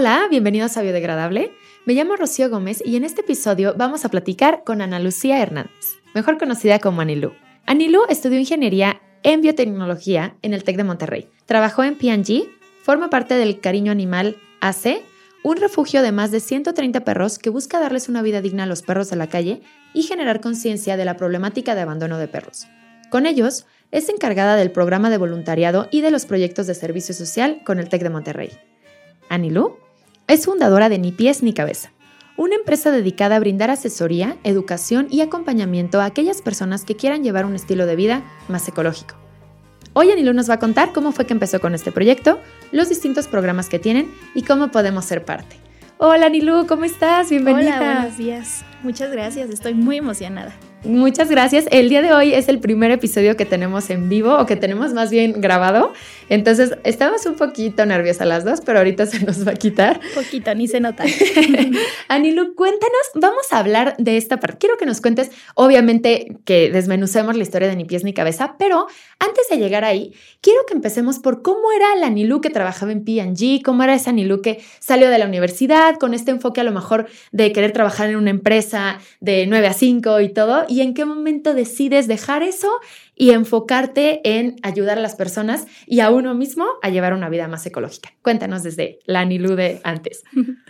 Hola, bienvenidos a Biodegradable. Me llamo Rocío Gómez y en este episodio vamos a platicar con Ana Lucía Hernández, mejor conocida como Anilú. Anilú estudió ingeniería en biotecnología en el TEC de Monterrey. Trabajó en P&G, forma parte del Cariño Animal AC, un refugio de más de 130 perros que busca darles una vida digna a los perros de la calle y generar conciencia de la problemática de abandono de perros. Con ellos, es encargada del programa de voluntariado y de los proyectos de servicio social con el TEC de Monterrey. Anilú es fundadora de Ni Pies Ni Cabeza, una empresa dedicada a brindar asesoría, educación y acompañamiento a aquellas personas que quieran llevar un estilo de vida más ecológico. Hoy Anilú nos va a contar cómo fue que empezó con este proyecto, los distintos programas que tienen y cómo podemos ser parte. Hola Anilú, ¿cómo estás? Bienvenida. Hola, buenos días. Muchas gracias, estoy muy emocionada. Muchas gracias. El día de hoy es el primer episodio que tenemos en vivo o que tenemos más bien grabado. Entonces, estamos un poquito nerviosas las dos, pero ahorita se nos va a quitar. Poquito, ni se nota. Anilu, cuéntanos, vamos a hablar de esta parte. Quiero que nos cuentes, obviamente, que desmenucemos la historia de Ni Pies Ni Cabeza, pero antes de llegar ahí, quiero que empecemos por cómo era la Anilu que trabajaba en P&G, cómo era esa Anilu que salió de la universidad con este enfoque a lo mejor de querer trabajar en una empresa de 9 a 5 y todo y en qué momento decides dejar eso y enfocarte en ayudar a las personas y a uno mismo a llevar una vida más ecológica. Cuéntanos desde la Anilú de antes.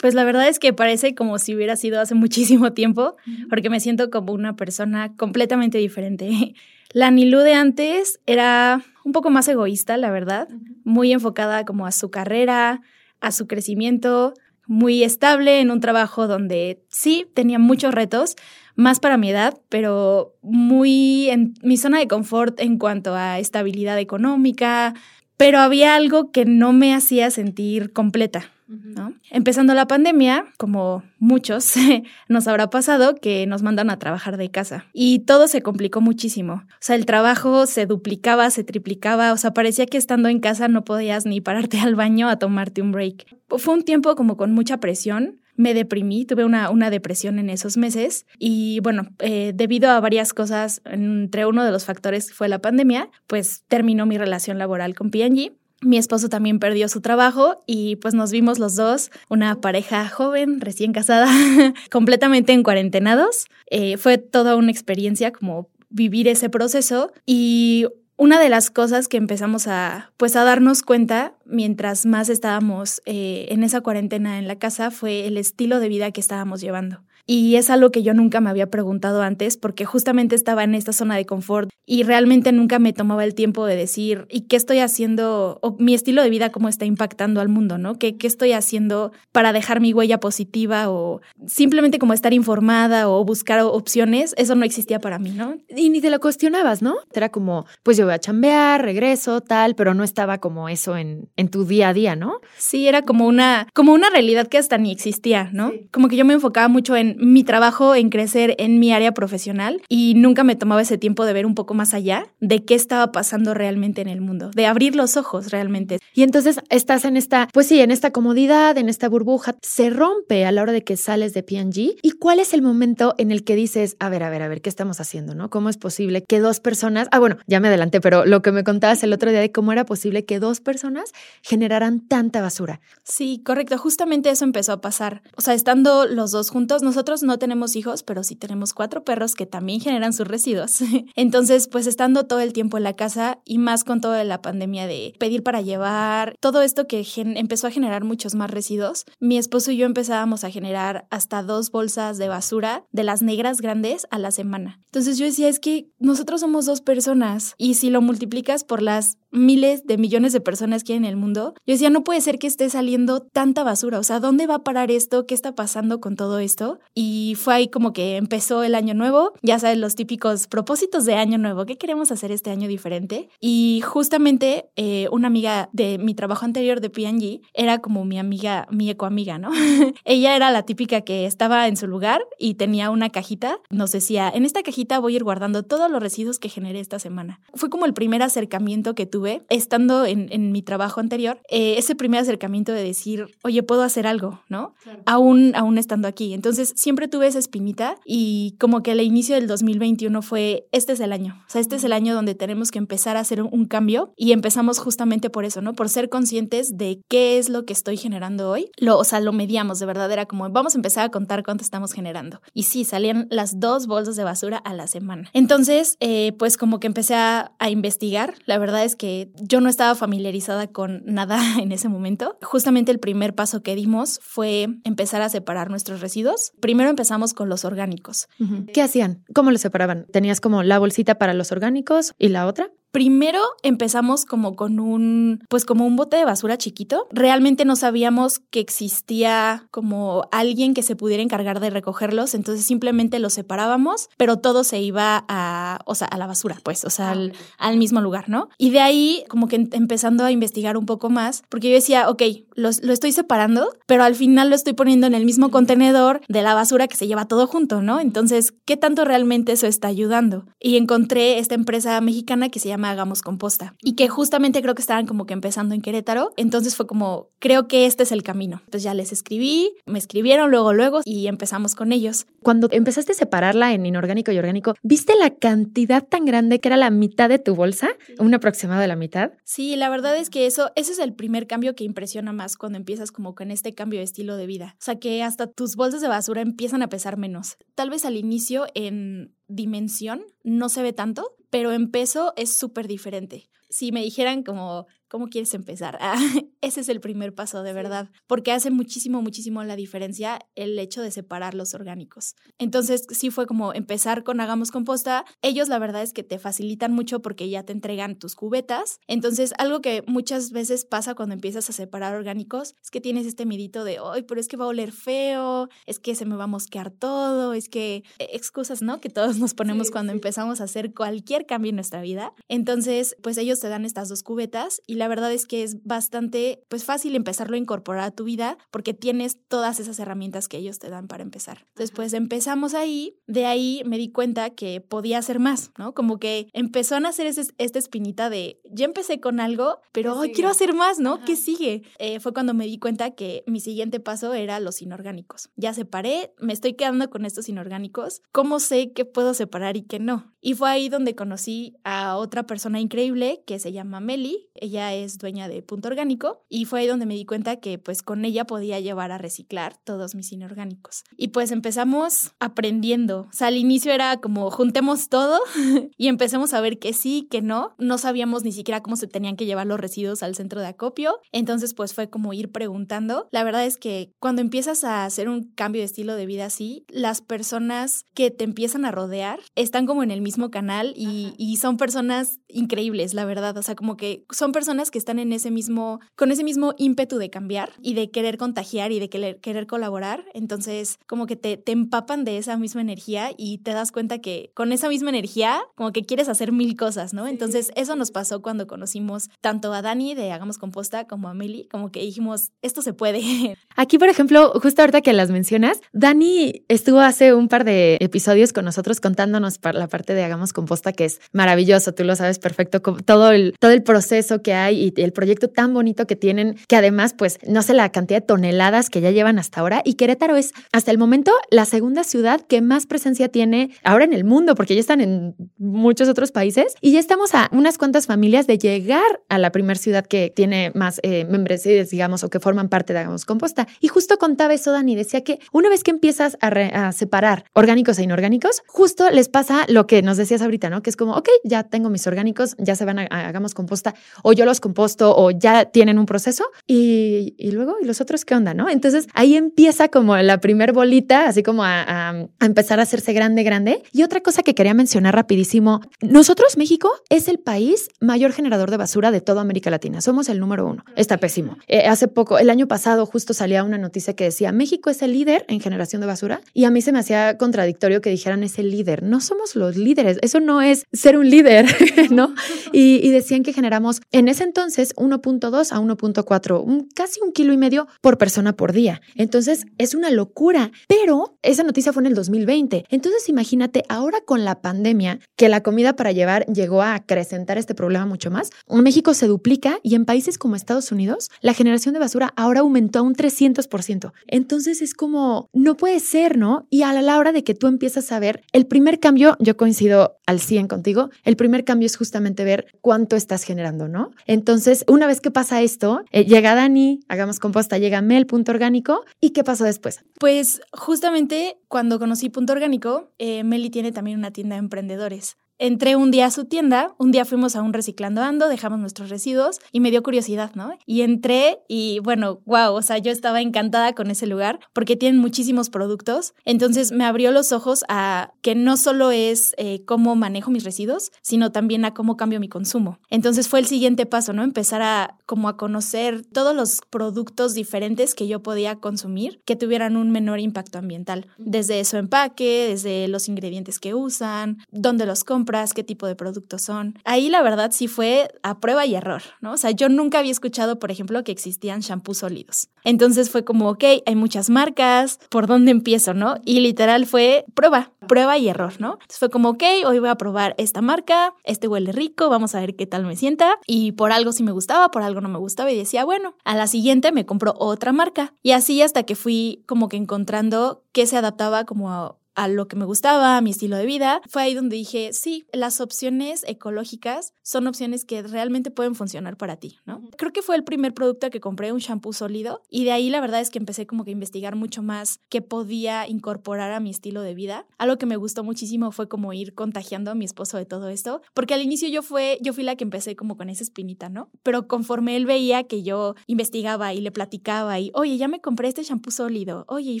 Pues la verdad es que parece como si hubiera sido hace muchísimo tiempo, porque me siento como una persona completamente diferente. La Anilú de antes era un poco más egoísta, la verdad, muy enfocada como a su carrera, a su crecimiento, muy estable en un trabajo donde sí tenía muchos retos, más para mi edad, pero muy en mi zona de confort en cuanto a estabilidad económica, pero había algo que no me hacía sentir completa. ¿No? Empezando la pandemia, como muchos nos habrá pasado que nos mandan a trabajar de casa y todo se complicó muchísimo. O sea, el trabajo se duplicaba, se triplicaba, o sea, parecía que estando en casa no podías ni pararte al baño a tomarte un break. Fue un tiempo como con mucha presión me deprimí, tuve una, una depresión en esos meses y bueno, eh, debido a varias cosas, entre uno de los factores fue la pandemia, pues terminó mi relación laboral con P&G. Mi esposo también perdió su trabajo y pues nos vimos los dos, una pareja joven, recién casada, completamente en cuarentenados. Eh, fue toda una experiencia como vivir ese proceso y una de las cosas que empezamos a, pues, a darnos cuenta mientras más estábamos eh, en esa cuarentena en la casa fue el estilo de vida que estábamos llevando. Y es algo que yo nunca me había preguntado antes porque justamente estaba en esta zona de confort y realmente nunca me tomaba el tiempo de decir, ¿y qué estoy haciendo? O mi estilo de vida, cómo está impactando al mundo, ¿no? ¿Qué, qué estoy haciendo para dejar mi huella positiva o simplemente como estar informada o buscar opciones? Eso no existía para mí, ¿no? Y ni te lo cuestionabas, ¿no? Era como, pues yo voy a chambear, regreso, tal, pero no estaba como eso en, en tu día a día, ¿no? Sí, era como una, como una realidad que hasta ni existía, ¿no? Como que yo me enfocaba mucho en mi trabajo en crecer en mi área profesional y nunca me tomaba ese tiempo de ver un poco más allá de qué estaba pasando realmente en el mundo, de abrir los ojos realmente. Y entonces estás en esta, pues sí, en esta comodidad, en esta burbuja, se rompe a la hora de que sales de P&G. ¿Y cuál es el momento en el que dices, a ver, a ver, a ver, qué estamos haciendo, no? ¿Cómo es posible que dos personas, ah, bueno, ya me adelanté, pero lo que me contabas el otro día de cómo era posible que dos personas generaran tanta basura. Sí, correcto, justamente eso empezó a pasar. O sea, estando los dos juntos, nosotros no tenemos hijos, pero sí tenemos cuatro perros que también generan sus residuos. Entonces, pues estando todo el tiempo en la casa y más con toda la pandemia de pedir para llevar, todo esto que empezó a generar muchos más residuos, mi esposo y yo empezábamos a generar hasta dos bolsas de basura de las negras grandes a la semana. Entonces yo decía, es que nosotros somos dos personas y si lo multiplicas por las miles de millones de personas que hay en el mundo, yo decía, no puede ser que esté saliendo tanta basura, o sea, ¿dónde va a parar esto? ¿Qué está pasando con todo esto? Y fue ahí como que empezó el año nuevo, ya sabes, los típicos propósitos de año nuevo, ¿qué queremos hacer este año diferente? Y justamente eh, una amiga de mi trabajo anterior de P&G era como mi amiga, mi ecoamiga, ¿no? Ella era la típica que estaba en su lugar y tenía una cajita, nos decía, en esta cajita voy a ir guardando todos los residuos que generé esta semana. Fue como el primer acercamiento que tuve tuve estando en, mi trabajo anterior, eh, ese primer acercamiento de decir, oye, puedo hacer algo, ¿no? Aún, aún estando aquí. Entonces, siempre tuve esa espinita y como que el inicio del 2021 fue, este es el año, o sea, este es el año donde tenemos que empezar a hacer un, cambio y empezamos justamente por eso, ¿no? Por ser conscientes de qué es lo que estoy generando hoy. Lo, o sea, lo mediamos, de verdad, era como, vamos a empezar a contar cuánto estamos generando. Y sí, salían las dos bolsas de basura a la semana. Entonces, eh, pues como que empecé a, a investigar. La verdad es que yo no estaba familiarizada con nada en ese momento. Justamente el primer paso que dimos fue empezar a separar nuestros residuos. Primero empezamos con los orgánicos. ¿Qué hacían? ¿Cómo los separaban? ¿Tenías como la bolsita para los orgánicos y la otra? Primero empezamos como con un, pues como un bote de basura chiquito. Realmente no sabíamos que existía como alguien que se pudiera encargar de recogerlos, entonces simplemente los separábamos, pero todo se iba a, o sea, a la basura, pues, o sea, ah, al, mismo lugar, ¿no? Y de ahí como que empezando a investigar un poco más, porque yo decía, ok, los, lo estoy separando, pero al final lo estoy poniendo en el mismo contenedor de la basura que se lleva todo junto, ¿no? Entonces, ¿qué tanto realmente eso está ayudando? Y encontré esta empresa mexicana que se llama Hagamos Composta y que justamente creo que estaban como que empezando en Querétaro. Entonces fue como, creo que este es el camino. Entonces ya les escribí, me escribieron luego, luego y empezamos con ellos. Cuando empezaste a separarla en inorgánico y orgánico, ¿viste la cantidad tan grande que era la mitad de tu bolsa? ¿Un aproximado de la mitad? Sí, la verdad es que eso, ese es el primer cambio que impresiona más cuando empiezas como con este cambio de estilo de vida. O sea que hasta tus bolsas de basura empiezan a pesar menos. Tal vez al inicio en dimensión no se ve tanto, pero en peso es súper diferente. Si me dijeran como ¿Cómo quieres empezar? Ah, ese es el primer paso, de verdad, porque hace muchísimo, muchísimo la diferencia el hecho de separar los orgánicos. Entonces, sí fue como empezar con Hagamos Composta. Ellos, la verdad es que te facilitan mucho porque ya te entregan tus cubetas. Entonces, algo que muchas veces pasa cuando empiezas a separar orgánicos es que tienes este midito de, ay, pero es que va a oler feo, es que se me va a mosquear todo, es que eh, excusas, ¿no? Que todos nos ponemos cuando empezamos a hacer cualquier cambio en nuestra vida. Entonces, pues ellos te dan estas dos cubetas y la verdad es que es bastante pues fácil empezarlo a incorporar a tu vida porque tienes todas esas herramientas que ellos te dan para empezar. Entonces pues empezamos ahí, de ahí me di cuenta que podía hacer más, ¿no? Como que empezó a nacer esta espinita de, ya empecé con algo, pero quiero hacer más, ¿no? ¿Qué sigue? Eh, fue cuando me di cuenta que mi siguiente paso era los inorgánicos. Ya separé, me estoy quedando con estos inorgánicos. ¿Cómo sé qué puedo separar y qué no? Y fue ahí donde conocí a otra persona increíble que se llama Meli. Ella es dueña de Punto Orgánico y fue ahí donde me di cuenta que pues con ella podía llevar a reciclar todos mis inorgánicos. Y pues empezamos aprendiendo. O sea, al inicio era como juntemos todo y empecemos a ver que sí, que no. No sabíamos ni siquiera cómo se tenían que llevar los residuos al centro de acopio. Entonces pues fue como ir preguntando. La verdad es que cuando empiezas a hacer un cambio de estilo de vida así, las personas que te empiezan a rodear están como en el mismo canal y, son personas increíbles, la verdad. O sea, como que son personas que están en ese mismo, con ese mismo ímpetu de cambiar y de querer contagiar y de querer, querer colaborar. Entonces, como que te, te empapan de esa misma energía y te das cuenta que con esa misma energía, como que quieres hacer mil cosas, ¿no? Entonces, eso nos pasó cuando conocimos tanto a Dani de Hagamos Composta como a Meli, como que dijimos, esto se puede. Aquí, por ejemplo, justo ahorita que las mencionas, Dani estuvo hace un par de episodios con nosotros contándonos la parte de Hagamos Composta, que es maravilloso, tú lo sabes perfecto, todo el, todo el proceso que hay y el proyecto tan bonito que tienen, que además, pues, no sé la cantidad de toneladas que ya llevan hasta ahora. Y Querétaro es, hasta el momento, la segunda ciudad que más presencia tiene ahora en el mundo, porque ya están en muchos otros países y ya estamos a unas cuantas familias de llegar a la primera ciudad que tiene más eh, membresías, digamos, o que forman parte de Hagamos Composta. Y justo contaba eso, Dani, decía que una vez que empiezas a, a separar orgánicos e inorgánicos, justo les pasa lo que nos decías ahorita, ¿no? Que es como, ok, ya tengo mis orgánicos, ya se van a, hagamos composta, o yo los composto, o ya tienen un proceso, y, y luego, ¿y los otros qué onda, no? Entonces ahí empieza como la primer bolita, así como a, a, empezar a hacerse grande, grande. Y otra cosa que quería mencionar rapidísimo, nosotros, México, es el país mayor generador de basura de toda América Latina. Somos el número uno. Está pésimo. Eh, hace poco, el año pasado, justo salía una noticia que decía, México es el líder en generación de basura, y a mí se me hacía contradictorio que dijeran es el líder. No somos los líderes eso no es ser un líder, ¿no? Y, decían que generamos en ese entonces 1.2 a 1.4, casi un kilo y medio por persona por día. Entonces es una locura, pero esa noticia fue en el 2020. Entonces imagínate ahora con la pandemia que la comida para llevar llegó a acrecentar este problema mucho más. En México se duplica y en países como Estados Unidos la generación de basura ahora aumentó a un 300%. Entonces es como, no puede ser, ¿no? Y a la hora de que tú empiezas a ver, el primer cambio, yo coincido al 100 contigo, el primer cambio es justamente ver cuánto estás generando, ¿no? Entonces, una vez que pasa esto, eh, llega Dani, hagamos composta, llega Mel, punto orgánico, ¿y qué pasó después? Pues justamente cuando conocí punto orgánico, eh, Meli tiene también una tienda de emprendedores entré un día a su tienda, un día fuimos a un reciclando ando, dejamos nuestros residuos y me dio curiosidad, ¿no? Y entré y bueno, wow, o sea, yo estaba encantada con ese lugar porque tienen muchísimos productos. Entonces me abrió los ojos a que no solo es eh, cómo manejo mis residuos, sino también a cómo cambio mi consumo. Entonces fue el siguiente paso, ¿no? Empezar a como a conocer todos los productos diferentes que yo podía consumir que tuvieran un menor impacto ambiental, desde su empaque, desde los ingredientes que usan, dónde los compran qué tipo de productos son. Ahí la verdad sí fue a prueba y error, ¿no? O sea, yo nunca había escuchado, por ejemplo, que existían shampoos sólidos. Entonces fue como, ok, hay muchas marcas, ¿por dónde empiezo, no? Y literal fue prueba, prueba y error, ¿no? Fue como, ok, hoy voy a probar esta marca, este huele rico, vamos a ver qué tal me sienta. Y por algo sí me gustaba, por algo no me gustaba y decía, bueno, a la siguiente me compro otra marca. Y así hasta que fui como que encontrando qué se adaptaba como a a lo que me gustaba, a mi estilo de vida, fue ahí donde dije, sí, las opciones ecológicas son opciones que realmente pueden funcionar para ti, ¿no? Creo que fue el primer producto que compré, un shampoo sólido, y de ahí la verdad es que empecé como que a investigar mucho más qué podía incorporar a mi estilo de vida. Algo que me gustó muchísimo fue como ir contagiando a mi esposo de todo esto, porque al inicio yo fue, yo fui la que empecé como con esa espinita, ¿no? Pero conforme él veía que yo investigaba y le platicaba y, oye, ya me compré este shampoo sólido, oye, y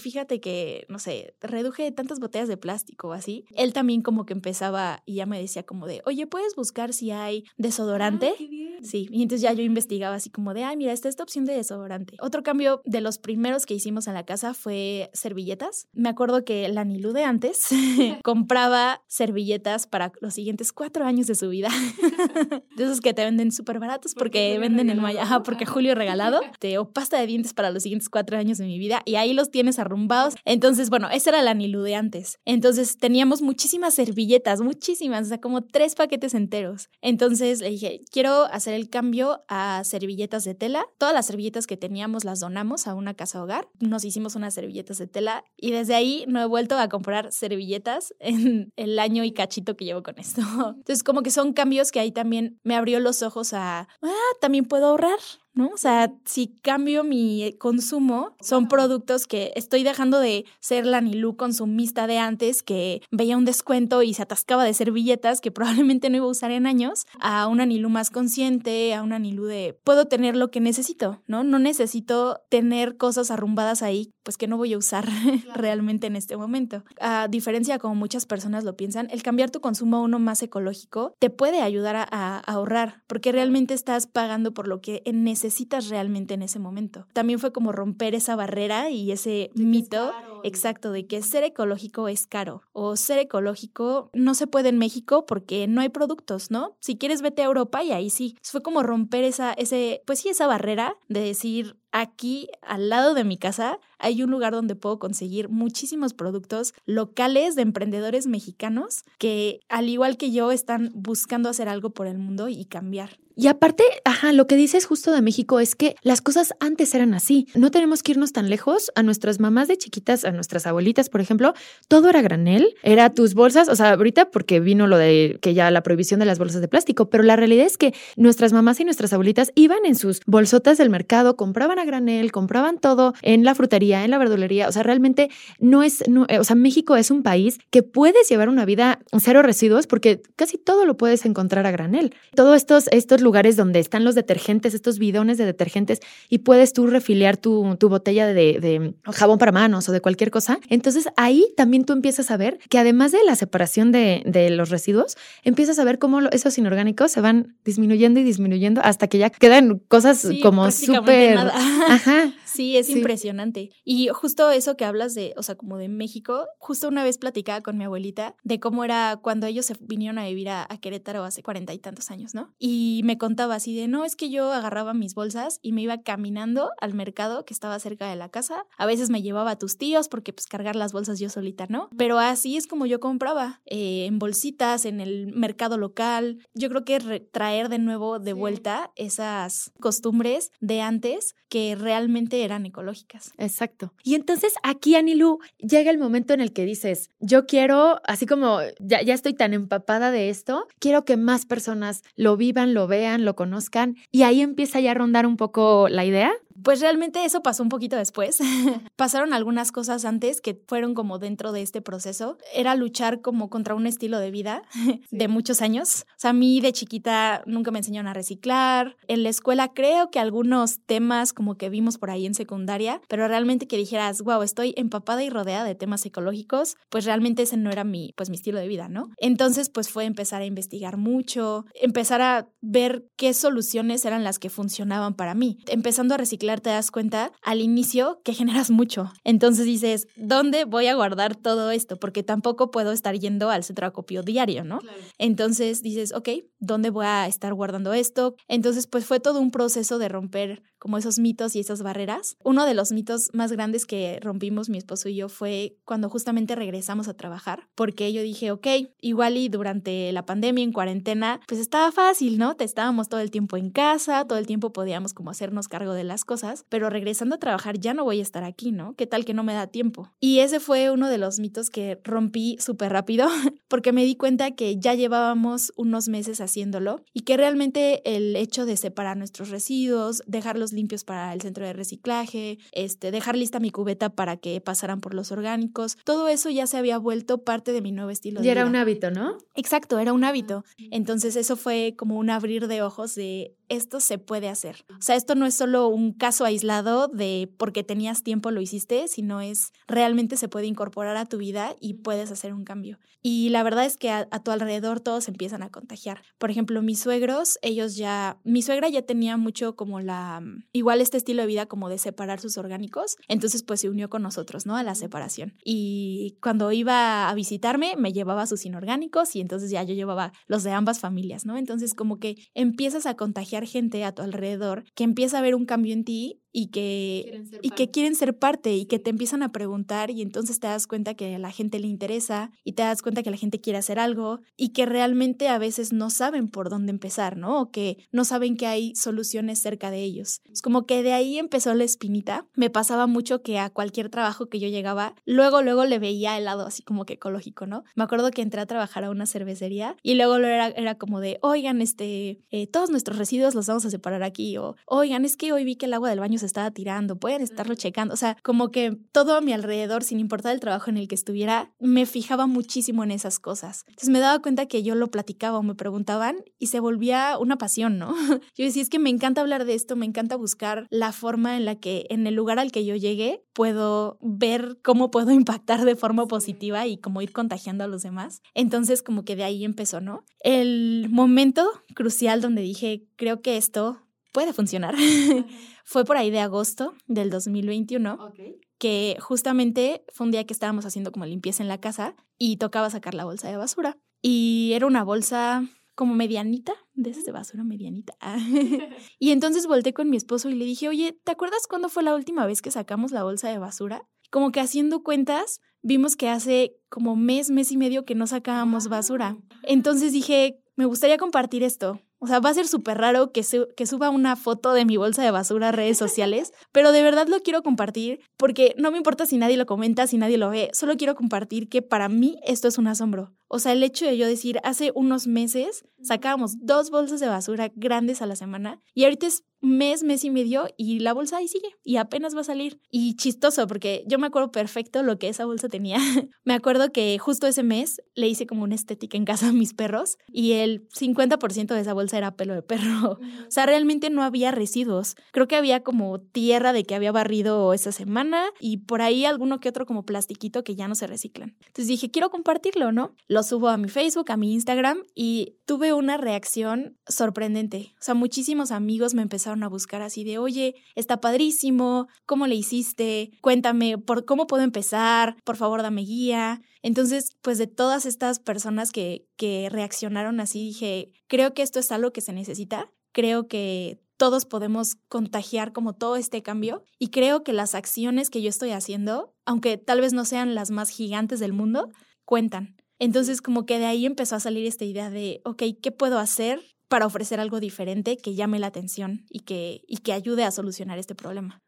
fíjate que, no sé, reduje tantas botellas de plástico o así, él también como que empezaba y ya me decía como de, oye, ¿puedes buscar si hay desodorante? sí, y entonces ya yo investigaba así como de, ay, mira, está esta opción de desodorante. Otro cambio de los primeros que hicimos en la casa fue servilletas. Me acuerdo que la Nilu de antes compraba servilletas para los siguientes cuatro años de su vida. de esos que te venden súper baratos porque, venden en Maya, porque Julio regalado, te, o pasta de dientes para los siguientes cuatro años de mi vida y ahí los tienes arrumbados. Entonces, bueno, esa era la Nilu de antes. Entonces teníamos muchísimas servilletas, muchísimas, o sea, como tres paquetes enteros. Entonces le dije, quiero hacer el cambio a servilletas de tela. Todas las servilletas que teníamos las donamos a una casa hogar. Nos hicimos unas servilletas de tela y desde ahí no he vuelto a comprar servilletas en el año y cachito que llevo con esto. Entonces como que son cambios que ahí también me abrió los ojos a, ah, también puedo ahorrar. ¿No? O sea, si cambio mi consumo, son productos que estoy dejando de ser la Nilu consumista de antes, que veía un descuento y se atascaba de servilletas que probablemente no iba a usar en años, a una Nilu más consciente, a una Nilu de puedo tener lo que necesito, ¿no? No necesito tener cosas arrumbadas ahí, pues que no voy a usar realmente en este momento. A diferencia como muchas personas lo piensan, el cambiar tu consumo a uno más ecológico te puede ayudar a, a ahorrar, porque realmente estás pagando por lo que necesitas necesitas realmente en ese momento. También fue como romper esa barrera y ese mito exacto de que ser ecológico es caro o ser ecológico no se puede en México porque no hay productos, ¿no? Si quieres vete a Europa y ahí sí. Fue como romper esa, ese, pues sí, esa barrera de decir, aquí al lado de mi casa hay un lugar donde puedo conseguir muchísimos productos locales de emprendedores mexicanos que al igual que yo están buscando hacer algo por el mundo y cambiar. Y aparte, ajá, lo que dices justo de México es que las cosas antes eran así. No tenemos que irnos tan lejos. A nuestras mamás de chiquitas, a nuestras abuelitas, por ejemplo, todo era granel, era tus bolsas, o sea, ahorita porque vino lo de que ya la prohibición de las bolsas de plástico, pero la realidad es que nuestras mamás y nuestras abuelitas iban en sus bolsotas del mercado, compraban a granel, compraban todo en la frutería, en la verdulería, o sea, realmente no es, no, o sea, México es un país que puedes llevar una vida cero residuos porque casi todo lo puedes encontrar a granel. Todos estos, estos lugares donde están los detergentes, estos bidones de detergentes, y puedes tú refiliar tu, tu botella de, de, jabón para manos o de cualquier cosa. Entonces ahí también tú empiezas a ver que además de la separación de, de los residuos, empiezas a ver cómo esos inorgánicos se van disminuyendo y disminuyendo hasta que ya quedan cosas como súper... Ajá. Sí, es impresionante. Y justo eso que hablas de, o sea, como de México, justo una vez platicaba con mi abuelita de cómo era cuando ellos se vinieron a vivir a, Querétaro hace cuarenta y tantos años, ¿no? Y me contaba así de, no, es que yo agarraba mis bolsas y me iba caminando al mercado que estaba cerca de la casa. A veces me llevaba a tus tíos porque pues cargar las bolsas yo solita, ¿no? Pero así es como yo compraba, eh, en bolsitas, en el mercado local. Yo creo que traer de nuevo de vuelta esas costumbres de antes que realmente eran ecológicas. Exacto. Y entonces aquí, Anilu, llega el momento en el que dices, yo quiero, así como ya, ya estoy tan empapada de esto, quiero que más personas lo vivan, lo vean, lo conozcan. Y ahí empieza ya a rondar un poco la idea pues realmente eso pasó un poquito después. Pasaron algunas cosas antes que fueron como dentro de este proceso. Era luchar como contra un estilo de vida de muchos años. O sea, a mí de chiquita nunca me enseñaron a reciclar. En la escuela creo que algunos temas como que vimos por ahí en secundaria, pero realmente que dijeras, wow, estoy empapada y rodeada de temas ecológicos, pues realmente ese no era mi, pues mi estilo de vida, ¿no? Entonces, pues fue empezar a investigar mucho, empezar a ver qué soluciones eran las que funcionaban para mí. Empezando a reciclar te das cuenta al inicio que generas mucho. Entonces dices, ¿dónde voy a guardar todo esto? Porque tampoco puedo estar yendo al centro de acopio diario, ¿no? Entonces dices, ok, ¿dónde voy a estar guardando esto? Entonces, pues fue todo un proceso de romper como esos mitos y esas barreras. Uno de los mitos más grandes que rompimos mi esposo y yo fue cuando justamente regresamos a trabajar, porque yo dije, ok, igual y durante la pandemia en cuarentena, pues estaba fácil, ¿no? Estábamos todo el tiempo en casa, todo el tiempo podíamos como hacernos cargo de las cosas, pero regresando a trabajar ya no voy a estar aquí, ¿no? ¿Qué tal que no me da tiempo? Y ese fue uno de los mitos que rompí súper rápido, porque me di cuenta que ya llevábamos unos meses haciéndolo y que realmente el hecho de separar nuestros residuos, dejarlos limpios para el centro de reciclaje, este, dejar lista mi cubeta para que pasaran por los orgánicos. Todo eso ya se había vuelto parte de mi nuevo estilo de vida. Y era un hábito, ¿no? Exacto, era un hábito. Entonces eso fue como un abrir de ojos de esto se puede hacer. O sea, esto no es solo un caso aislado de porque tenías tiempo lo hiciste, sino es realmente se puede incorporar a tu vida y puedes hacer un cambio. Y la verdad es que a, a tu alrededor todos empiezan a contagiar. Por ejemplo, mis suegros, ellos ya, mi suegra ya tenía mucho como la igual este estilo de vida como de separar sus orgánicos, entonces pues se unió con nosotros, ¿no? A la separación. Y cuando iba a visitarme, me llevaba sus inorgánicos y entonces ya yo llevaba los de ambas familias, ¿no? Entonces como que empiezas a contagiar gente a tu alrededor que empieza a ver un cambio en ti y que, y que quieren ser parte y que te empiezan a preguntar y entonces te das cuenta que a la gente le interesa y te das cuenta que la gente quiere hacer algo y que realmente a veces no saben por dónde empezar, ¿no? O que no saben que hay soluciones cerca de ellos. Es como que de ahí empezó la espinita. Me pasaba mucho que a cualquier trabajo que yo llegaba, luego, luego le veía el lado así como que ecológico, ¿no? Me acuerdo que entré a trabajar a una cervecería y luego era, era como de, oigan, este, eh, todos nuestros residuos los vamos a separar aquí o, oigan, es que hoy vi que el agua del baño se estaba tirando, pueden estarlo checando. O sea, como que todo a mi alrededor, sin importar el trabajo en el que estuviera, me fijaba muchísimo en esas cosas. Entonces me daba cuenta que yo lo platicaba o me preguntaban y se volvía una pasión, ¿no? Yo decía, es que me encanta hablar de esto, me encanta buscar la forma en la que en el lugar al que yo llegué puedo ver cómo puedo impactar de forma positiva y cómo ir contagiando a los demás. Entonces como que de ahí empezó, ¿no? El momento crucial donde dije, creo que esto puede funcionar. fue por ahí de agosto del 2021, que justamente fue un día que estábamos haciendo como limpieza en la casa y tocaba sacar la bolsa de basura. Y era una bolsa como medianita, de esas de basura medianita. y entonces volteé con mi esposo y le dije, oye, ¿te acuerdas cuándo fue la última vez que sacamos la bolsa de basura? Como que haciendo cuentas, vimos que hace como mes, mes y medio que no sacábamos basura. Entonces dije, me gustaría compartir esto. O sea, va a ser súper raro que, que suba una foto de mi bolsa de basura a redes sociales, pero de verdad lo quiero compartir porque no me importa si nadie lo comenta, si nadie lo ve, solo quiero compartir que para mí esto es un asombro. O sea, el hecho de yo decir, hace unos meses sacábamos dos bolsas de basura grandes a la semana y ahorita es mes, mes y medio y la bolsa ahí sigue y apenas va a salir. Y chistoso porque yo me acuerdo perfecto lo que esa bolsa tenía. me acuerdo que justo ese mes le hice como una estética en casa a mis perros y el 50% de esa bolsa era pelo de perro. O sea, realmente no había residuos. Creo que había como tierra de que había barrido esa semana y por ahí alguno que otro como plastiquito que ya no se reciclan. Entonces dije, quiero compartirlo, ¿no? Lo subo a mi Facebook, a mi Instagram y tuve una reacción sorprendente. O sea, muchísimos amigos me empezaron a buscar así de, oye, está padrísimo, ¿cómo le hiciste? Cuéntame, ¿por cómo puedo empezar? Por favor, dame guía. Entonces, pues de todas estas personas que, que reaccionaron así, dije, creo que esto es algo que se necesita. Creo que todos podemos contagiar como todo este cambio y creo que las acciones que yo estoy haciendo, aunque tal vez no sean las más gigantes del mundo, cuentan. Entonces como que de ahí empezó a salir esta idea de, ok, ¿qué puedo hacer para ofrecer algo diferente que llame la atención y que, y que ayude a solucionar este problema?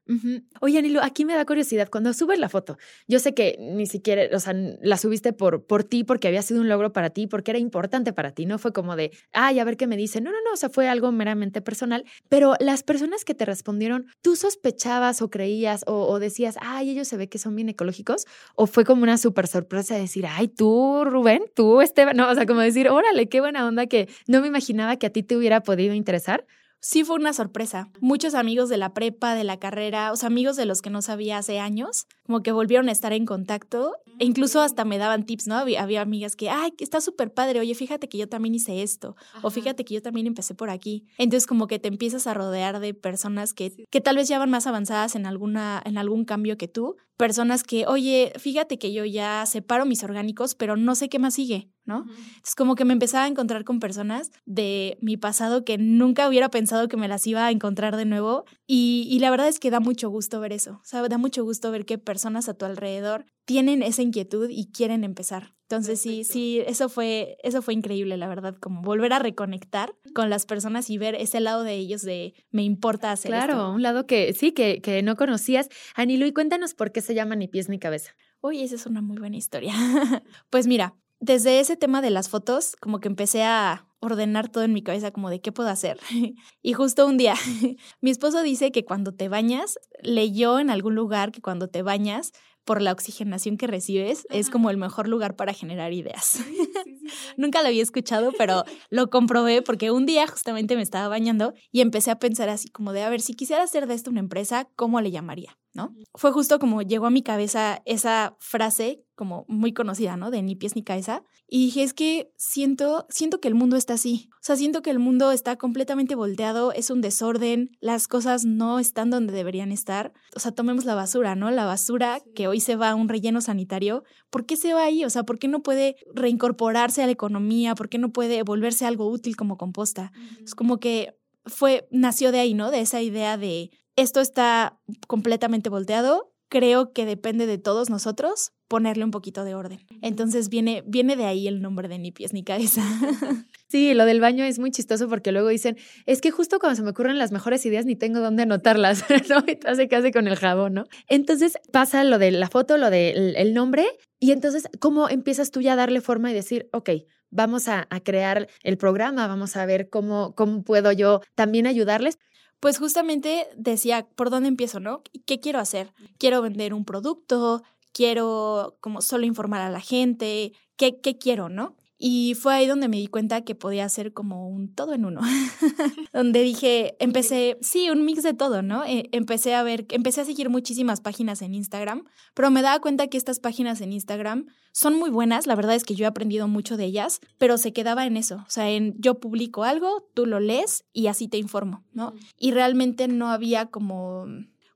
Oye, Anilo, aquí me da curiosidad, cuando subes la foto, yo sé que ni siquiera, o sea, la subiste por, por ti, porque había sido un logro para ti, porque era importante para ti, no fue como de, ay, a ver qué me dicen, no, no, no, o sea, fue algo meramente personal, pero las personas que te respondieron, ¿tú sospechabas o creías o, decías, ay, ellos se ve que son bien ecológicos? ¿O fue como una súper sorpresa decir, ay, tú, Rubén, tú, Esteban, no, o sea, como decir, órale, qué buena onda que no me imaginaba que a ti te hubiera podido interesar? Sí fue una sorpresa. Muchos amigos de la prepa, de la carrera, o sea, amigos de los que no sabía hace años, como que volvieron a estar en contacto e incluso hasta me daban tips, ¿no? Había, amigas que, ay, está súper padre, oye, fíjate que yo también hice esto, o fíjate que yo también empecé por aquí. Entonces como que te empiezas a rodear de personas que, que tal vez ya van más avanzadas en, alguna, en algún cambio que tú, personas que, oye, fíjate que yo ya separo mis orgánicos, pero no sé qué más sigue. ¿no? Es como que me empezaba a encontrar con personas de mi pasado que nunca hubiera pensado que me las iba a encontrar de nuevo y, y, la verdad es que da mucho gusto ver eso, o sea, da mucho gusto ver que personas a tu alrededor tienen esa inquietud y quieren empezar. Entonces sí, sí, eso fue, eso fue increíble, la verdad, como volver a reconectar con las personas y ver ese lado de ellos de me importa hacer Claro, un lado que sí, que, que no conocías. Anilo, y cuéntanos por qué se llama Ni pies ni cabeza. Uy, esa es una muy buena historia. pues mira, desde ese tema de las fotos, como que empecé a ordenar todo en mi cabeza, como de qué puedo hacer. y justo un día, mi esposo dice que cuando te bañas, leyó en algún lugar que cuando te bañas, por la oxigenación que recibes, es como el mejor lugar para generar ideas. Nunca lo había escuchado, pero lo comprobé porque un día justamente me estaba bañando y empecé a pensar así como de, a ver, si quisiera hacer de esto una empresa, ¿cómo le llamaría? ¿No? Fue justo como llegó a mi cabeza esa frase como muy conocida, ¿no? De ni pies ni cabeza. Y dije, es que siento, siento que el mundo está así. O sea, siento que el mundo está completamente volteado, es un desorden, las cosas no están donde deberían estar. O sea, tomemos la basura, ¿no? La basura que hoy se va a un relleno sanitario, ¿por qué se va ahí? O sea, ¿por qué no puede reincorporarse a la economía? ¿Por qué no puede volverse algo útil como composta? Es como que fue, nació de ahí, ¿no? De esa idea de esto está completamente volteado, creo que depende de todos nosotros ponerle un poquito de orden. Entonces viene, viene de ahí el nombre de ni pies ni cabeza. Sí, lo del baño es muy chistoso porque luego dicen, es que justo cuando se me ocurren las mejores ideas ni tengo dónde anotarlas, ¿no? Y hace casi con el jabón, ¿no? Entonces pasa lo de la foto, lo del el nombre, y entonces, ¿cómo empiezas tú ya a darle forma y decir, ok, vamos a, a crear el programa, vamos a ver cómo, cómo puedo yo también ayudarles? Pues justamente decía, ¿por dónde empiezo, no? ¿Qué quiero hacer? ¿Quiero vender un producto? ¿Quiero como solo informar a la gente? ¿Qué, qué quiero, no? Y fue ahí donde me di cuenta que podía ser como un todo en uno. donde dije, empecé, sí, un mix de todo, ¿no? Eh, empecé a ver, empecé a seguir muchísimas páginas en Instagram, pero me daba cuenta que estas páginas en Instagram son muy buenas, la verdad es que yo he aprendido mucho de ellas, pero se quedaba en eso, o sea, en yo publico algo, tú lo lees y así te informo, ¿no? Y realmente no había como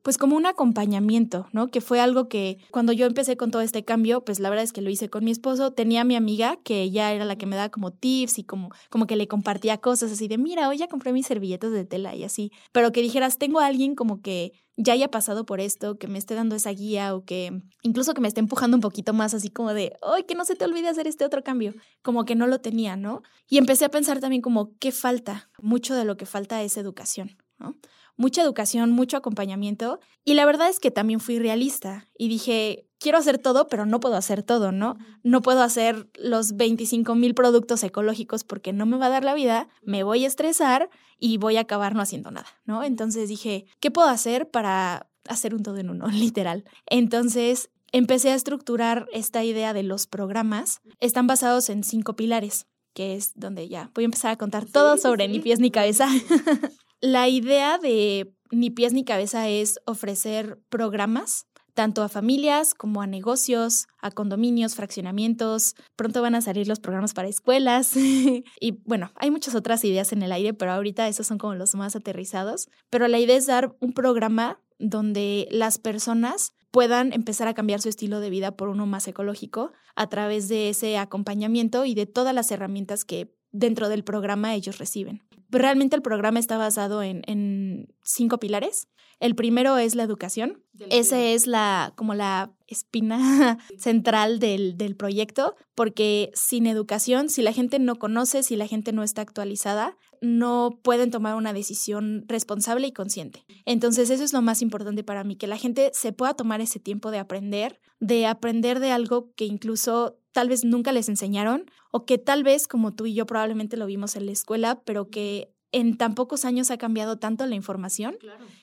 pues como un acompañamiento, ¿no? Que fue algo que cuando yo empecé con todo este cambio, pues la verdad es que lo hice con mi esposo. Tenía a mi amiga que ella era la que me daba como tips y como, como que le compartía cosas así de, mira, hoy ya compré mis servilletas de tela y así. Pero que dijeras, tengo a alguien como que ya haya pasado por esto, que me esté dando esa guía o que incluso que me esté empujando un poquito más así como de, ay, que no se te olvide hacer este otro cambio, como que no lo tenía, ¿no? Y empecé a pensar también como, ¿qué falta? Mucho de lo que falta es educación, ¿no? Mucha educación, mucho acompañamiento. Y la verdad es que también fui realista y dije, quiero hacer todo, pero no puedo hacer todo, ¿no? No puedo hacer los 25 mil productos ecológicos porque no me va a dar la vida, me voy a estresar y voy a acabar no haciendo nada, ¿no? Entonces dije, ¿qué puedo hacer para hacer un todo en uno, literal? Entonces empecé a estructurar esta idea de los programas. Están basados en cinco pilares que es donde ya voy a empezar a contar todo sobre ni pies ni cabeza. La idea de ni pies ni cabeza es ofrecer programas tanto a familias como a negocios, a condominios, fraccionamientos. Pronto van a salir los programas para escuelas. y bueno, hay muchas otras ideas en el aire, pero ahorita esos son como los más aterrizados. Pero la idea es dar un programa donde las personas puedan empezar a cambiar su estilo de vida por uno más ecológico a través de ese acompañamiento y de todas las herramientas que dentro del programa ellos reciben. Realmente el programa está basado en, en cinco pilares. El primero es la educación. Esa es la, como la espina central del, del, proyecto, porque sin educación, si la gente no conoce, si la gente no está actualizada, no pueden tomar una decisión responsable y consciente. Entonces, eso es lo más importante para mí, que la gente se pueda tomar ese tiempo de aprender, de aprender de algo que incluso tal vez nunca les enseñaron o que tal vez, como tú y yo probablemente lo vimos en la escuela, pero que en tan pocos años ha cambiado tanto la información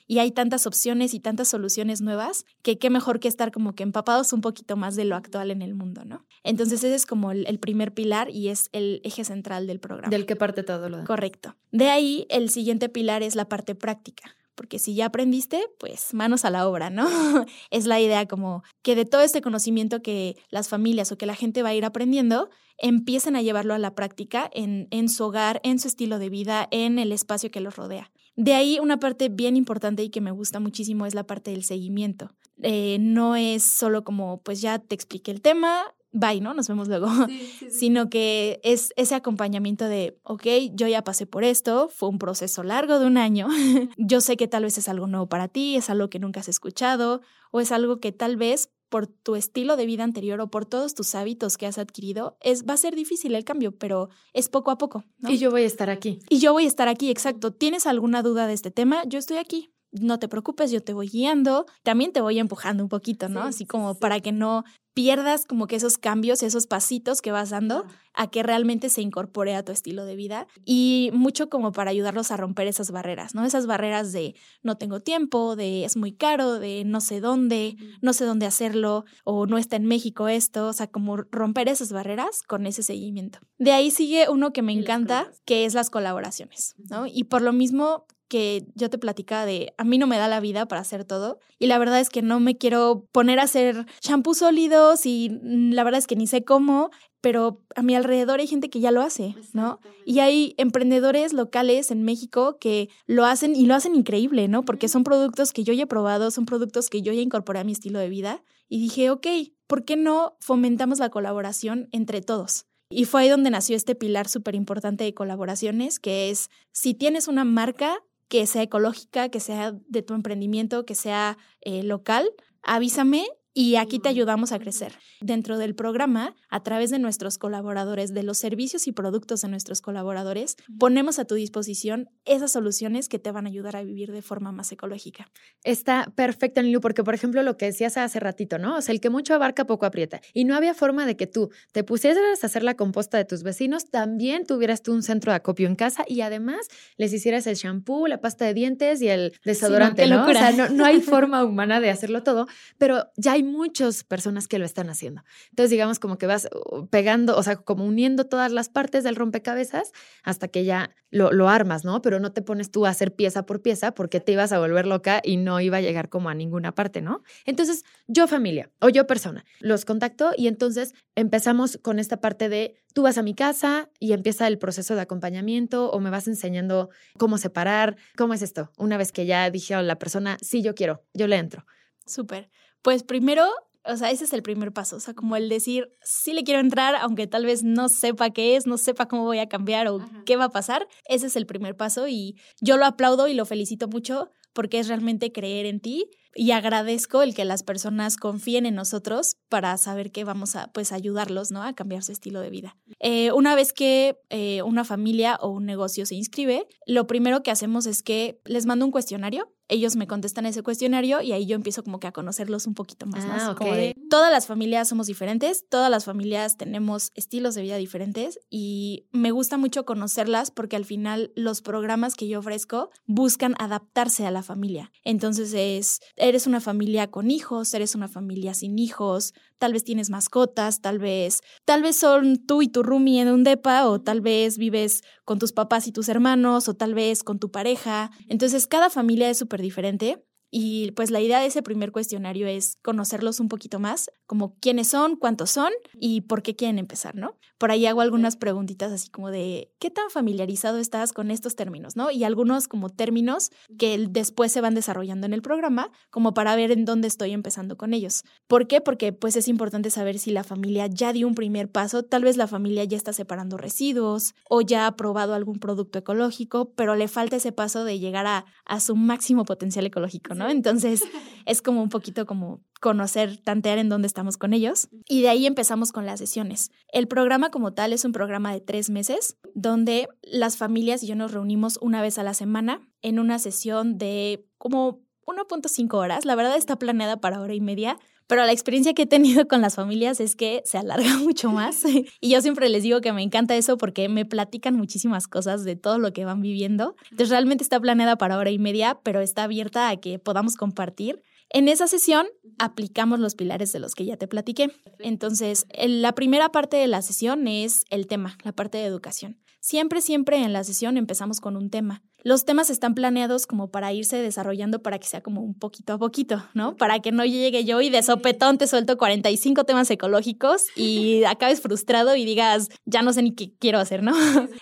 y hay tantas opciones y tantas soluciones nuevas que qué mejor que estar como que empapados un poquito más de lo actual en el mundo, ¿no? Entonces ese es como el, primer pilar y es el eje central del programa. Del que parte todo lo demás. Correcto. De ahí el siguiente pilar es la parte práctica porque si ya aprendiste, pues manos a la obra, ¿no? es la idea como que de todo este conocimiento que las familias o que la gente va a ir aprendiendo, empiecen a llevarlo a la práctica en, en su hogar, en su estilo de vida, en el espacio que los rodea. De ahí una parte bien importante y que me gusta muchísimo es la parte del seguimiento. Eh, no es solo como, pues ya te expliqué el tema, bye, ¿no? Nos vemos luego, sino que es ese acompañamiento de, ok, yo ya pasé por esto, fue un proceso largo de un año, yo sé que tal vez es algo nuevo para ti, es algo que nunca has escuchado o es algo que tal vez por tu estilo de vida anterior o por todos tus hábitos que has adquirido, es, va a ser difícil el cambio, pero es poco a poco. Y yo voy a estar aquí. Y yo voy a estar aquí, exacto. ¿Tienes alguna duda de este tema? Yo estoy aquí no te preocupes, yo te voy guiando, también te voy empujando un poquito, ¿no? Así como para que no pierdas como que esos cambios, esos pasitos que vas dando a que realmente se incorpore a tu estilo de vida y mucho como para ayudarlos a romper esas barreras, ¿no? Esas barreras de no tengo tiempo, de es muy caro, de no sé dónde, no sé dónde hacerlo o no está en México esto, o sea, como romper esas barreras con ese seguimiento. De ahí sigue uno que me encanta, que es las colaboraciones, ¿no? Y por lo mismo que yo te platicaba de a mí no me da la vida para hacer todo y la verdad es que no me quiero poner a hacer champús sólidos y la verdad es que ni sé cómo, pero a mi alrededor hay gente que ya lo hace, ¿no? Y hay emprendedores locales en México que lo hacen y lo hacen increíble, ¿no? Porque son productos que yo ya he probado, son productos que yo ya incorporé a mi estilo de vida y dije, ok, ¿por qué no fomentamos la colaboración entre todos? Y fue ahí donde nació este pilar súper importante de colaboraciones, que es, si tienes una marca, que sea ecológica, que sea de tu emprendimiento, que sea eh, local, avísame y aquí te ayudamos a crecer. Dentro del programa, a través de nuestros colaboradores, de los servicios y productos de nuestros colaboradores, ponemos a tu disposición esas soluciones que te van a ayudar a vivir de forma más ecológica. Está perfecto, Nilu, porque por ejemplo lo que decías hace ratito, ¿no? O sea, el que mucho abarca poco aprieta. Y no había forma de que tú te pusieras a hacer la composta de tus vecinos, también tuvieras tú un centro de acopio en casa y además les hicieras el shampoo, la pasta de dientes y el desodorante, no, O sea, no, no hay forma humana de hacerlo todo, pero ya hay muchas personas que lo están haciendo. Entonces, digamos como que vas uh, pegando, o sea, como uniendo todas las partes del rompecabezas hasta que ya lo, armas, ¿no? Pero no te pones tú a hacer pieza por pieza porque te ibas a volver loca y no iba a llegar como a ninguna parte, ¿no? Entonces, yo familia o yo persona, los contacto y entonces empezamos con esta parte de tú vas a mi casa y empieza el proceso de acompañamiento o me vas enseñando cómo separar, cómo es esto. Una vez que ya dije a la persona, sí, yo quiero, yo le entro. Súper. Pues primero, o sea, ese es el primer paso, o sea, como el decir, sí le quiero entrar, aunque tal vez no sepa qué es, no sepa cómo voy a cambiar o qué va a pasar, ese es el primer paso y yo lo aplaudo y lo felicito mucho porque es realmente creer en ti y agradezco el que las personas confíen en nosotros para saber que vamos a pues ayudarlos ¿no? a cambiar su estilo de vida. Eh, una vez que eh, una familia o un negocio se inscribe, lo primero que hacemos es que les mando un cuestionario ellos me contestan ese cuestionario y ahí yo empiezo como que a conocerlos un poquito más. Ah, como de, todas las familias somos diferentes, todas las familias tenemos estilos de vida diferentes y me gusta mucho conocerlas porque al final los programas que yo ofrezco buscan adaptarse a la familia. Entonces es, eres una familia con hijos, eres una familia sin hijos, tal vez tienes mascotas, tal vez, tal vez son tú y tu roomie en un depa o tal vez vives con tus papás y tus hermanos o tal vez con tu pareja. Entonces cada familia es súper diferente Y pues la idea de ese primer cuestionario es conocerlos un poquito más, como quiénes son, cuántos son y por qué quieren empezar, ¿no? Por ahí hago algunas preguntitas así como de qué tan familiarizado estás con estos términos, ¿no? Y algunos como términos que después se van desarrollando en el programa, como para ver en dónde estoy empezando con ellos. ¿Por qué? Porque pues es importante saber si la familia ya dio un primer paso, tal vez la familia ya está separando residuos o ya ha probado algún producto ecológico, pero le falta ese paso de llegar a, a su máximo potencial ecológico, ¿no? Entonces es como un poquito como conocer, tantear en dónde estamos con ellos. Y de ahí empezamos con las sesiones. El programa como tal es un programa de tres meses, donde las familias y yo nos reunimos una vez a la semana en una sesión de como 1.5 horas. La verdad está planeada para hora y media, pero la experiencia que he tenido con las familias es que se alarga mucho más. y yo siempre les digo que me encanta eso porque me platican muchísimas cosas de todo lo que van viviendo. Entonces realmente está planeada para hora y media, pero está abierta a que podamos compartir. En esa sesión aplicamos los pilares de los que ya te platiqué. Entonces, la primera parte de la sesión es el tema, la parte de educación. Siempre, siempre en la sesión empezamos con un tema. Los temas están planeados como para irse desarrollando para que sea como un poquito a poquito, ¿no? Para que no llegue yo y de sopetón te suelto 45 temas ecológicos y acabes frustrado y digas, ya no sé ni qué quiero hacer, ¿no?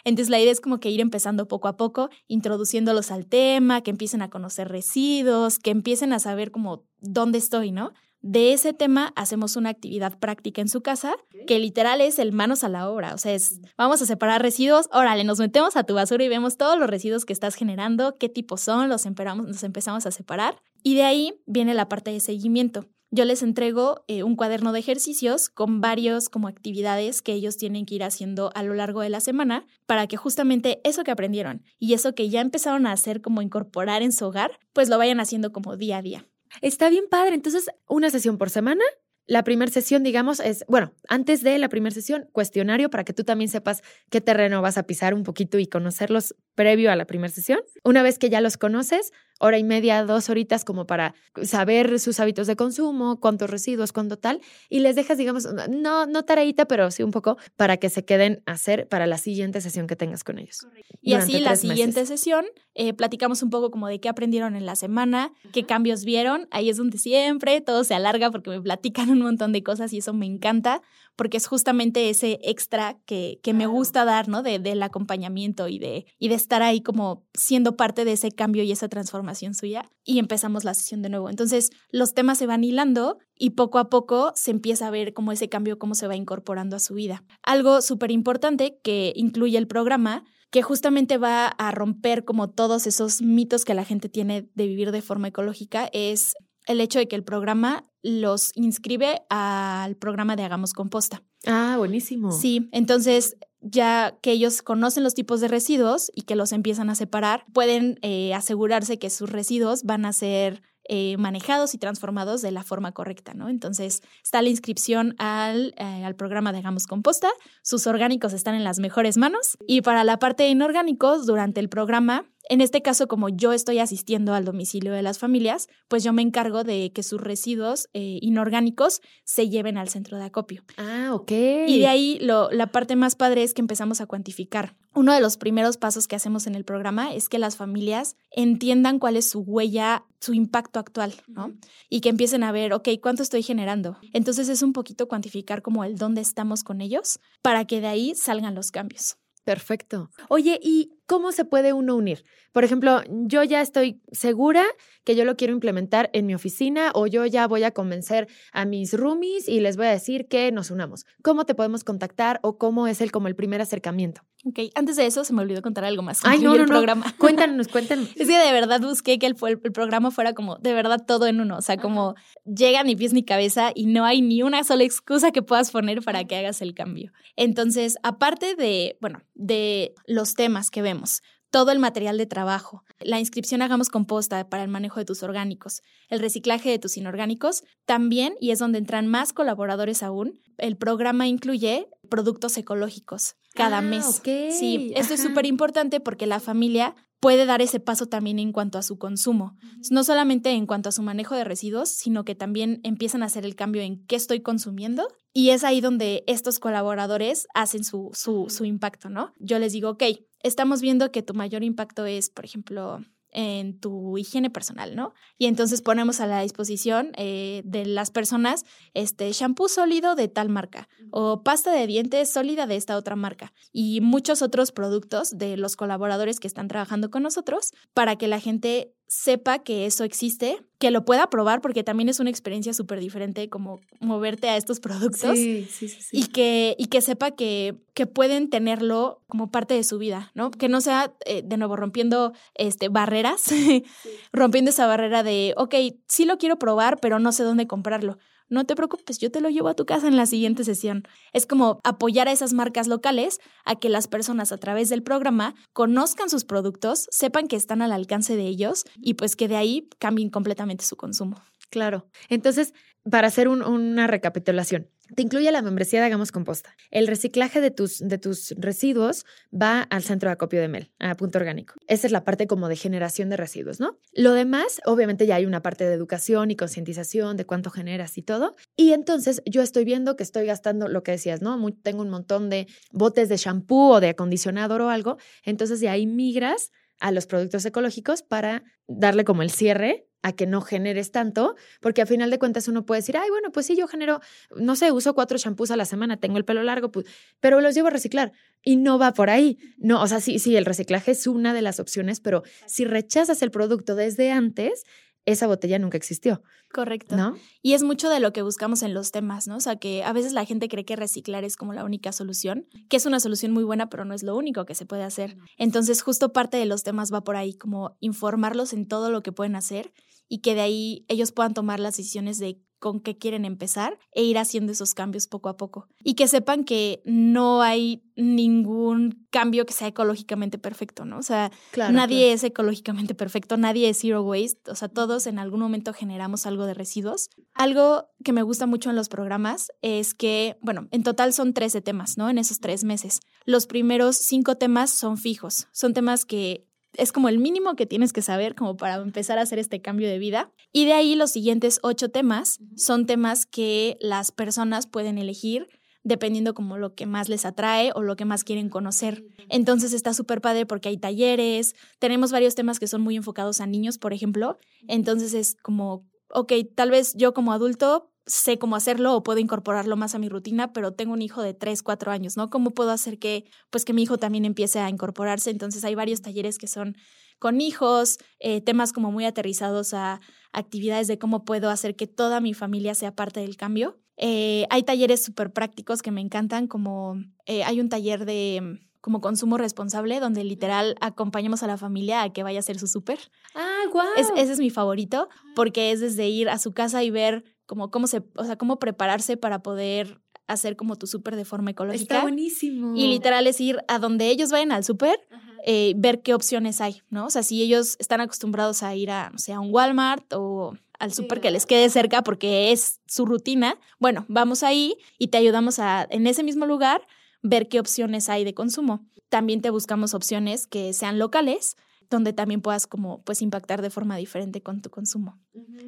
Entonces la idea es como que ir empezando poco a poco, introduciéndolos al tema, que empiecen a conocer residuos, que empiecen a saber como dónde estoy, ¿no? De ese tema hacemos una actividad práctica en su casa, que literal es el manos a la obra. O sea, es, vamos a separar residuos, órale, nos metemos a tu basura y vemos todos los residuos que estás generando, qué tipos son, los nos empezamos a separar. Y de ahí viene la parte de seguimiento. Yo les entrego eh, un cuaderno de ejercicios con varios como actividades que ellos tienen que ir haciendo a lo largo de la semana para que justamente eso que aprendieron y eso que ya empezaron a hacer como incorporar en su hogar, pues lo vayan haciendo como día a día. Está bien padre. Entonces, una sesión por semana la primera sesión, digamos, es, bueno, antes de la primera sesión, cuestionario para que tú también sepas qué terreno vas a pisar un poquito y conocerlos previo a la primera sesión. Una vez que ya los conoces, hora y media, dos horitas como para saber sus hábitos de consumo, cuántos residuos, cuánto tal, y les dejas, digamos, no, no tareita, pero sí un poco para que se queden a hacer para la siguiente sesión que tengas con ellos. Y así la siguiente sesión, eh, platicamos un poco como de qué aprendieron en la semana, qué cambios vieron, ahí es donde siempre todo se alarga porque me platican un montón de cosas y eso me encanta porque es justamente ese extra que, que me gusta dar, ¿no? De, del acompañamiento y de, y de estar ahí como siendo parte de ese cambio y esa transformación suya. Y empezamos la sesión de nuevo. Entonces, los temas se van hilando y poco a poco se empieza a ver cómo ese cambio, cómo se va incorporando a su vida. Algo súper importante que incluye el programa que justamente va a romper como todos esos mitos que la gente tiene de vivir de forma ecológica es el hecho de que el programa los inscribe al programa de Hagamos Composta. Ah, buenísimo. Sí, entonces ya que ellos conocen los tipos de residuos y que los empiezan a separar, pueden eh, asegurarse que sus residuos van a ser eh, manejados y transformados de la forma correcta, ¿no? Entonces está la inscripción al, eh, al programa de Hagamos Composta, sus orgánicos están en las mejores manos y para la parte de inorgánicos, durante el programa en este caso, como yo estoy asistiendo al domicilio de las familias, pues yo me encargo de que sus residuos eh, inorgánicos se lleven al centro de acopio. Ah, ok. Y de ahí lo, la parte más padre es que empezamos a cuantificar. Uno de los primeros pasos que hacemos en el programa es que las familias entiendan cuál es su huella, su impacto actual, ¿no? Y que empiecen a ver, ok, ¿cuánto estoy generando? Entonces es un poquito cuantificar como el dónde estamos con ellos para que de ahí salgan los cambios. Perfecto. Oye, ¿y cómo se puede uno unir? Por ejemplo, yo ya estoy segura que yo lo quiero implementar en mi oficina o yo ya voy a convencer a mis roomies y les voy a decir que nos unamos. ¿Cómo te podemos contactar o cómo es el como el primer acercamiento? Ok, antes de eso se me olvidó contar algo más. Ay, no, no, el programa. Cuéntanos, cuéntanos. Es que de verdad busqué que el, el, programa fuera como de verdad todo en uno. O sea, como llega ni pies ni cabeza y no hay ni una sola excusa que puedas poner para que hagas el cambio. Entonces, aparte de, bueno, de los temas que vemos, todo el material de trabajo, la inscripción Hagamos Composta para el manejo de tus orgánicos, el reciclaje de tus inorgánicos, también, y es donde entran más colaboradores aún, el programa incluye productos ecológicos cada ah, mes. Okay. Sí, esto es súper importante porque la familia puede dar ese paso también en cuanto a su consumo. No solamente en cuanto a su manejo de residuos, sino que también empiezan a hacer el cambio en qué estoy consumiendo. Y es ahí donde estos colaboradores hacen su, su, su impacto, ¿no? Yo les digo, ok, estamos viendo que tu mayor impacto es, por ejemplo, en tu higiene personal, ¿no? Y entonces ponemos a la disposición eh, de las personas este shampoo sólido de tal marca o pasta de dientes sólida de esta otra marca y muchos otros productos de los colaboradores que están trabajando con nosotros para que la gente sepa que eso existe, que lo pueda probar, porque también es una experiencia súper diferente como moverte a estos productos. Sí, sí, sí, Y que, y que sepa que, que pueden tenerlo como parte de su vida, ¿no? Que no sea, eh, de nuevo, rompiendo este, barreras, rompiendo esa barrera de, ok, sí lo quiero probar, pero no sé dónde comprarlo no te preocupes, yo te lo llevo a tu casa en la siguiente sesión. Es como apoyar a esas marcas locales a que las personas a través del programa conozcan sus productos, sepan que están al alcance de ellos y pues que de ahí cambien completamente su consumo. Claro. Entonces, para hacer una recapitulación, te incluye la membresía de Hagamos Composta. El reciclaje de tus, de tus residuos va al centro de acopio de Mel, a punto orgánico. Esa es la parte como de generación de residuos, ¿no? Lo demás, obviamente ya hay una parte de educación y concientización de cuánto generas y todo. Y entonces yo estoy viendo que estoy gastando lo que decías, ¿no? tengo un montón de botes de shampoo o de acondicionador o algo. Entonces de ahí migras a los productos ecológicos para darle como el cierre a que no generes tanto, porque a final de cuentas uno puede decir, ay, bueno, pues sí, yo genero, no sé, uso cuatro shampoos a la semana, tengo el pelo largo, pues, pero los llevo a reciclar y no va por ahí. No, o sea, sí, sí, el reciclaje es una de las opciones, pero si rechazas el producto desde antes, esa botella nunca existió. Correcto. ¿No? Y es mucho de lo que buscamos en los temas, ¿no? O sea, que a veces la gente cree que reciclar es como la única solución, que es una solución muy buena, pero no es lo único que se puede hacer. Entonces, justo parte de los temas va por ahí, como informarlos en todo lo que pueden hacer y que de ahí ellos puedan tomar las decisiones de con qué quieren empezar e ir haciendo esos cambios poco a poco. Y que sepan que no hay ningún cambio que sea ecológicamente perfecto, ¿no? O sea, nadie es ecológicamente perfecto, nadie es zero waste, o sea, todos en algún momento generamos algo de residuos. Algo que me gusta mucho en los programas es que, bueno, en total son 13 temas, ¿no? En esos tres meses. Los primeros cinco temas son fijos, son temas que es como el mínimo que tienes que saber como para empezar a hacer este cambio de vida. Y de ahí los siguientes ocho temas son temas que las personas pueden elegir dependiendo como lo que más les atrae o lo que más quieren conocer. Entonces está súper padre porque hay talleres, tenemos varios temas que son muy enfocados a niños, por ejemplo. Entonces es como, ok, tal vez yo como adulto sé cómo hacerlo o puedo incorporarlo más a mi rutina, pero tengo un hijo de 3, 4 años, ¿no? ¿Cómo puedo hacer que, pues, que mi hijo también empiece a incorporarse? Entonces hay varios talleres que son con hijos, eh, temas como muy aterrizados a actividades de cómo puedo hacer que toda mi familia sea parte del cambio. Eh, hay talleres súper prácticos que me encantan, como eh, hay un taller de como consumo responsable, donde literal acompañamos a la familia a que vaya a hacer su súper. Ah, guau. ese es mi favorito, porque es desde ir a su casa y ver como cómo se, o sea, cómo prepararse para poder hacer como tu súper de forma ecológica. Está buenísimo. Y literal es ir a donde ellos vayan al súper, eh, ver qué opciones hay, ¿no? O sea, si ellos están acostumbrados a ir a, no sé, a un Walmart o al súper que les quede cerca porque es su rutina, bueno, vamos ahí y te ayudamos a, en ese mismo lugar, ver qué opciones hay de consumo. También te buscamos opciones que sean locales, donde también puedas como pues impactar de forma diferente con tu consumo.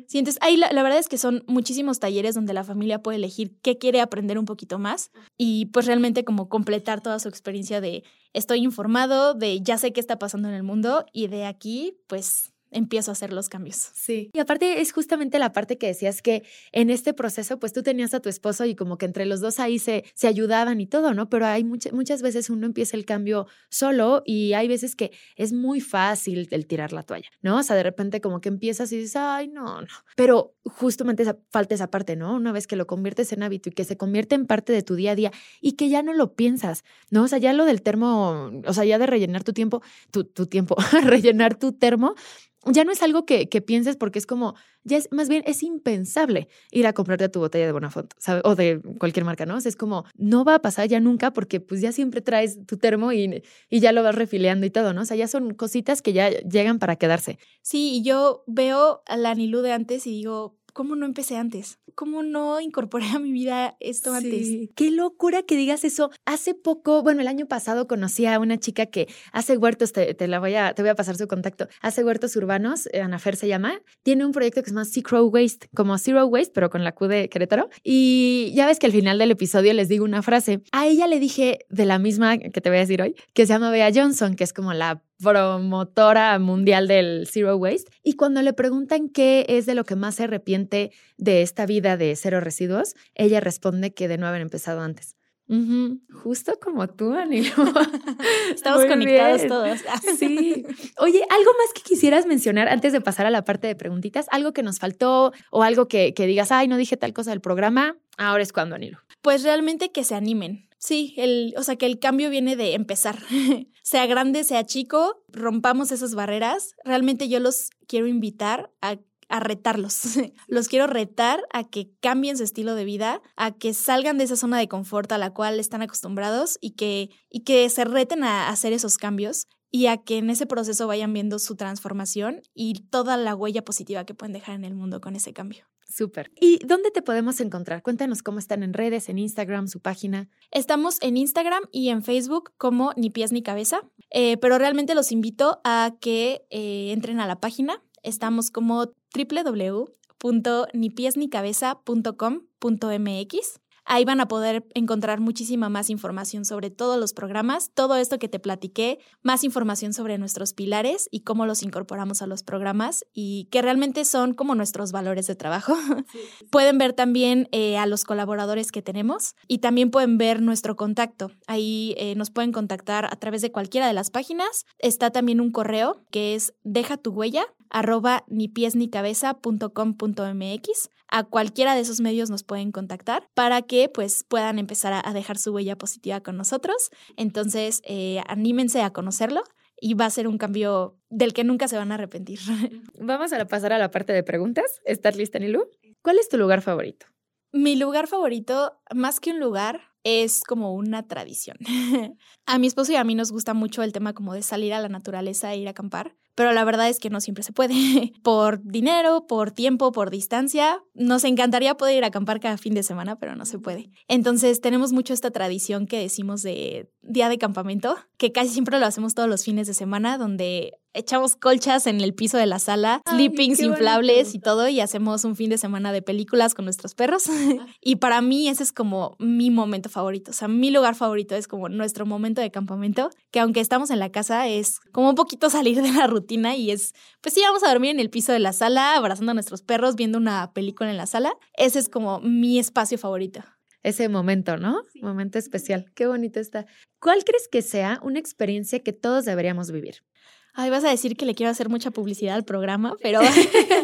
Sí, entonces ahí la, verdad es que son muchísimos talleres donde la familia puede elegir qué quiere aprender un poquito más y pues realmente como completar toda su experiencia de estoy informado, de ya sé qué está pasando en el mundo y de aquí pues empiezo a hacer los cambios. Sí. Y aparte es justamente la parte que decías que en este proceso, pues tú tenías a tu esposo y como que entre los dos ahí se, se ayudaban y todo, ¿no? Pero hay muchas muchas veces uno empieza el cambio solo y hay veces que es muy fácil el tirar la toalla, ¿no? O sea, de repente como que empiezas y dices, ay, no, no. Pero justamente esa, falta esa parte, ¿no? Una vez que lo conviertes en hábito y que se convierte en parte de tu día a día y que ya no lo piensas, ¿no? O sea, ya lo del termo, o sea, ya de rellenar tu tiempo, tu, tu tiempo, rellenar tu termo, ya no es algo que, que, pienses porque es como, ya es más bien, es impensable ir a comprarte tu botella de Bonafont, ¿sabes? O de cualquier marca, ¿no? Es como, no va a pasar ya nunca porque pues ya siempre traes tu termo y, y ya lo vas refileando y todo, ¿no? O sea, ya son cositas que ya llegan para quedarse. Sí, y yo veo a la Nilú de antes y digo, ¿cómo no empecé antes? ¿Cómo no incorporé a mi vida esto antes? Qué locura que digas eso. Hace poco, bueno, el año pasado conocí a una chica que hace huertos, te, la voy a, te voy a pasar su contacto, hace huertos urbanos, eh, Ana Fer se llama, tiene un proyecto que se llama Zero Waste, como Zero Waste, pero con la Q de Querétaro. Y ya ves que al final del episodio les digo una frase. A ella le dije de la misma que te voy a decir hoy, que se llama Bea Johnson, que es como la promotora mundial del Zero Waste. Y cuando le preguntan qué es de lo que más se arrepiente de esta vida de cero residuos, ella responde que de no haber empezado antes. Justo como tú, Anilo. Estamos conectados todos. sí. Oye, ¿algo más que quisieras mencionar antes de pasar a la parte de preguntitas? ¿Algo que nos faltó o algo que, que digas, ay, no dije tal cosa del programa? Ahora es cuando, Anilo. Pues realmente que se animen. Sí, el, o sea, que el cambio viene de empezar. sea grande, sea chico, rompamos esas barreras. Realmente yo los quiero invitar a a retarlos. Los quiero retar a que cambien su estilo de vida, a que salgan de esa zona de confort a la cual están acostumbrados y que, y que se reten a hacer esos cambios y a que en ese proceso vayan viendo su transformación y toda la huella positiva que pueden dejar en el mundo con ese cambio. Súper. ¿Y dónde te podemos encontrar? Cuéntanos cómo están en redes, en Instagram, su página. Estamos en Instagram y en Facebook como Ni Pies Ni Cabeza, eh, pero realmente los invito a que eh, entren a la página Estamos como www.nipiesnicabeza.com.mx. Ahí van a poder encontrar muchísima más información sobre todos los programas, todo esto que te platiqué, más información sobre nuestros pilares y cómo los incorporamos a los programas y que realmente son como nuestros valores de trabajo. pueden ver también eh, a los colaboradores que tenemos y también pueden ver nuestro contacto. Ahí eh, nos pueden contactar a través de cualquiera de las páginas. Está también un correo que es deja tu huella arroba ni pies ni cabeza.com.mx. A cualquiera de esos medios nos pueden contactar para que pues puedan empezar a, dejar su huella positiva con nosotros. Entonces, eh, anímense a conocerlo y va a ser un cambio del que nunca se van a arrepentir. Vamos a pasar a la parte de preguntas. ¿Estás lista, Nilu? ¿Cuál es tu lugar favorito? Mi lugar favorito, más que un lugar, es como una tradición. a mi esposo y a mí nos gusta mucho el tema como de salir a la naturaleza e ir a acampar pero la verdad es que no siempre se puede. por dinero, por tiempo, por distancia. Nos encantaría poder ir a acampar cada fin de semana, pero no se puede. Entonces tenemos mucho esta tradición que decimos de día de campamento, que casi siempre lo hacemos todos los fines de semana, donde echamos colchas en el piso de la sala, sleepings inflables y todo, y hacemos un fin de semana de películas con nuestros perros. y para mí ese es como mi momento favorito. O sea, mi lugar favorito es como nuestro momento de campamento, que aunque estamos en la casa, es como un poquito salir de la rutina y es, pues sí, vamos a dormir en el piso de la sala, abrazando a nuestros perros, viendo una película en la sala. Ese es como mi espacio favorito ese momento, ¿no? Momento especial. Qué bonito está. ¿Cuál crees que sea una experiencia que todos deberíamos vivir? Ay, vas a decir que le quiero hacer mucha publicidad al programa, pero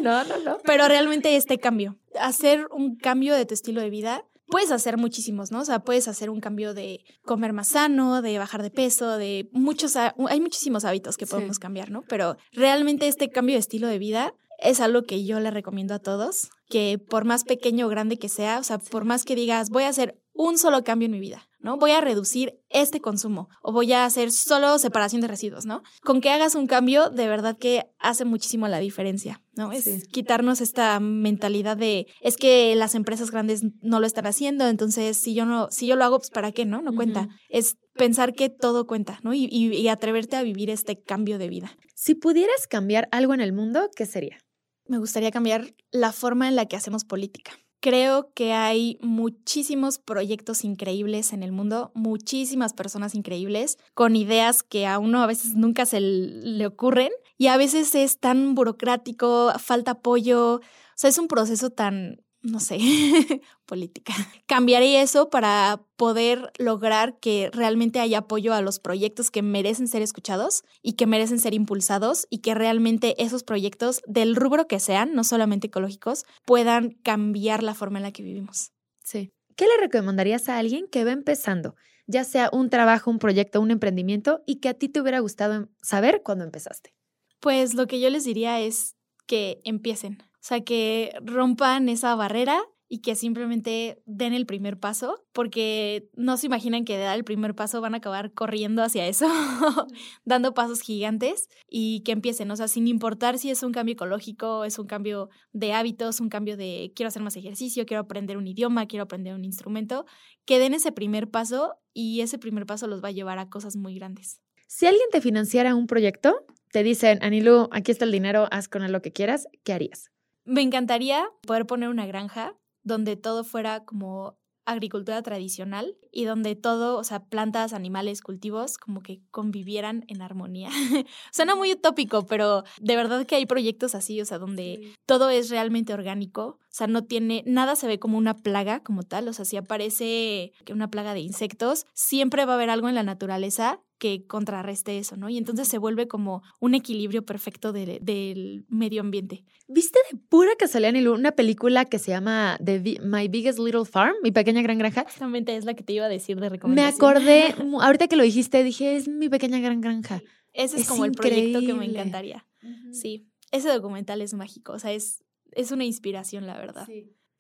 no, no, no. Pero realmente este cambio, hacer un cambio de tu estilo de vida, puedes hacer muchísimos, ¿no? O sea, puedes hacer un cambio de comer más sano, de bajar de peso, de muchos, hay muchísimos hábitos que podemos cambiar, ¿no? Pero realmente este cambio de estilo de vida es algo que yo le recomiendo a todos, que por más pequeño o grande que sea, o sea, por más que digas, voy a hacer un solo cambio en mi vida, ¿no? Voy a reducir este consumo o voy a hacer solo separación de residuos, ¿no? Con que hagas un cambio, de verdad que hace muchísimo la diferencia, ¿no? Es quitarnos esta mentalidad de, es que las empresas grandes no lo están haciendo, entonces si yo no, si yo lo hago, pues ¿para qué, no? No cuenta. Es pensar que todo cuenta, ¿no? Y, y atreverte a vivir este cambio de vida. Si pudieras cambiar algo en el mundo, ¿qué sería? Me gustaría cambiar la forma en la que hacemos política. Creo que hay muchísimos proyectos increíbles en el mundo, muchísimas personas increíbles con ideas que a uno a veces nunca se le ocurren y a veces es tan burocrático, falta apoyo, o sea, es un proceso tan no sé, política. Cambiaré eso para poder lograr que realmente haya apoyo a los proyectos que merecen ser escuchados y que merecen ser impulsados y que realmente esos proyectos del rubro que sean, no solamente ecológicos, puedan cambiar la forma en la que vivimos. Sí. ¿Qué le recomendarías a alguien que va empezando, ya sea un trabajo, un proyecto, un emprendimiento y que a ti te hubiera gustado saber cuando empezaste? Pues lo que yo les diría es que empiecen o sea, que rompan esa barrera y que simplemente den el primer paso, porque no se imaginan que de dar el primer paso van a acabar corriendo hacia eso, dando pasos gigantes y que empiecen, o sea, sin importar si es un cambio ecológico, es un cambio de hábitos, un cambio de quiero hacer más ejercicio, quiero aprender un idioma, quiero aprender un instrumento, que den ese primer paso y ese primer paso los va a llevar a cosas muy grandes. Si alguien te financiara un proyecto, te dicen, Anilu, aquí está el dinero, haz con él lo que quieras, ¿qué harías? Me encantaría poder poner una granja donde todo fuera como agricultura tradicional y donde todo, o sea, plantas, animales, cultivos, como que convivieran en armonía. Suena muy utópico, pero de verdad que hay proyectos así, o sea, donde todo es realmente orgánico, o sea, no tiene, nada se ve como una plaga como tal, o sea, si aparece una plaga de insectos, siempre va a haber algo en la naturaleza que contrarreste eso, ¿no? Y entonces se vuelve como un equilibrio perfecto del medio ambiente. ¿Viste de pura casualidad, una película que se llama The, My Biggest Little Farm, Mi Pequeña Gran Granja? Exactamente, es la que te iba a decir de recomendación. Me acordé, ahorita que lo dijiste, dije, es Mi Pequeña Gran Granja. Ese es, como el proyecto que me encantaría. Sí, ese documental es mágico, o sea, es, es una inspiración, la verdad.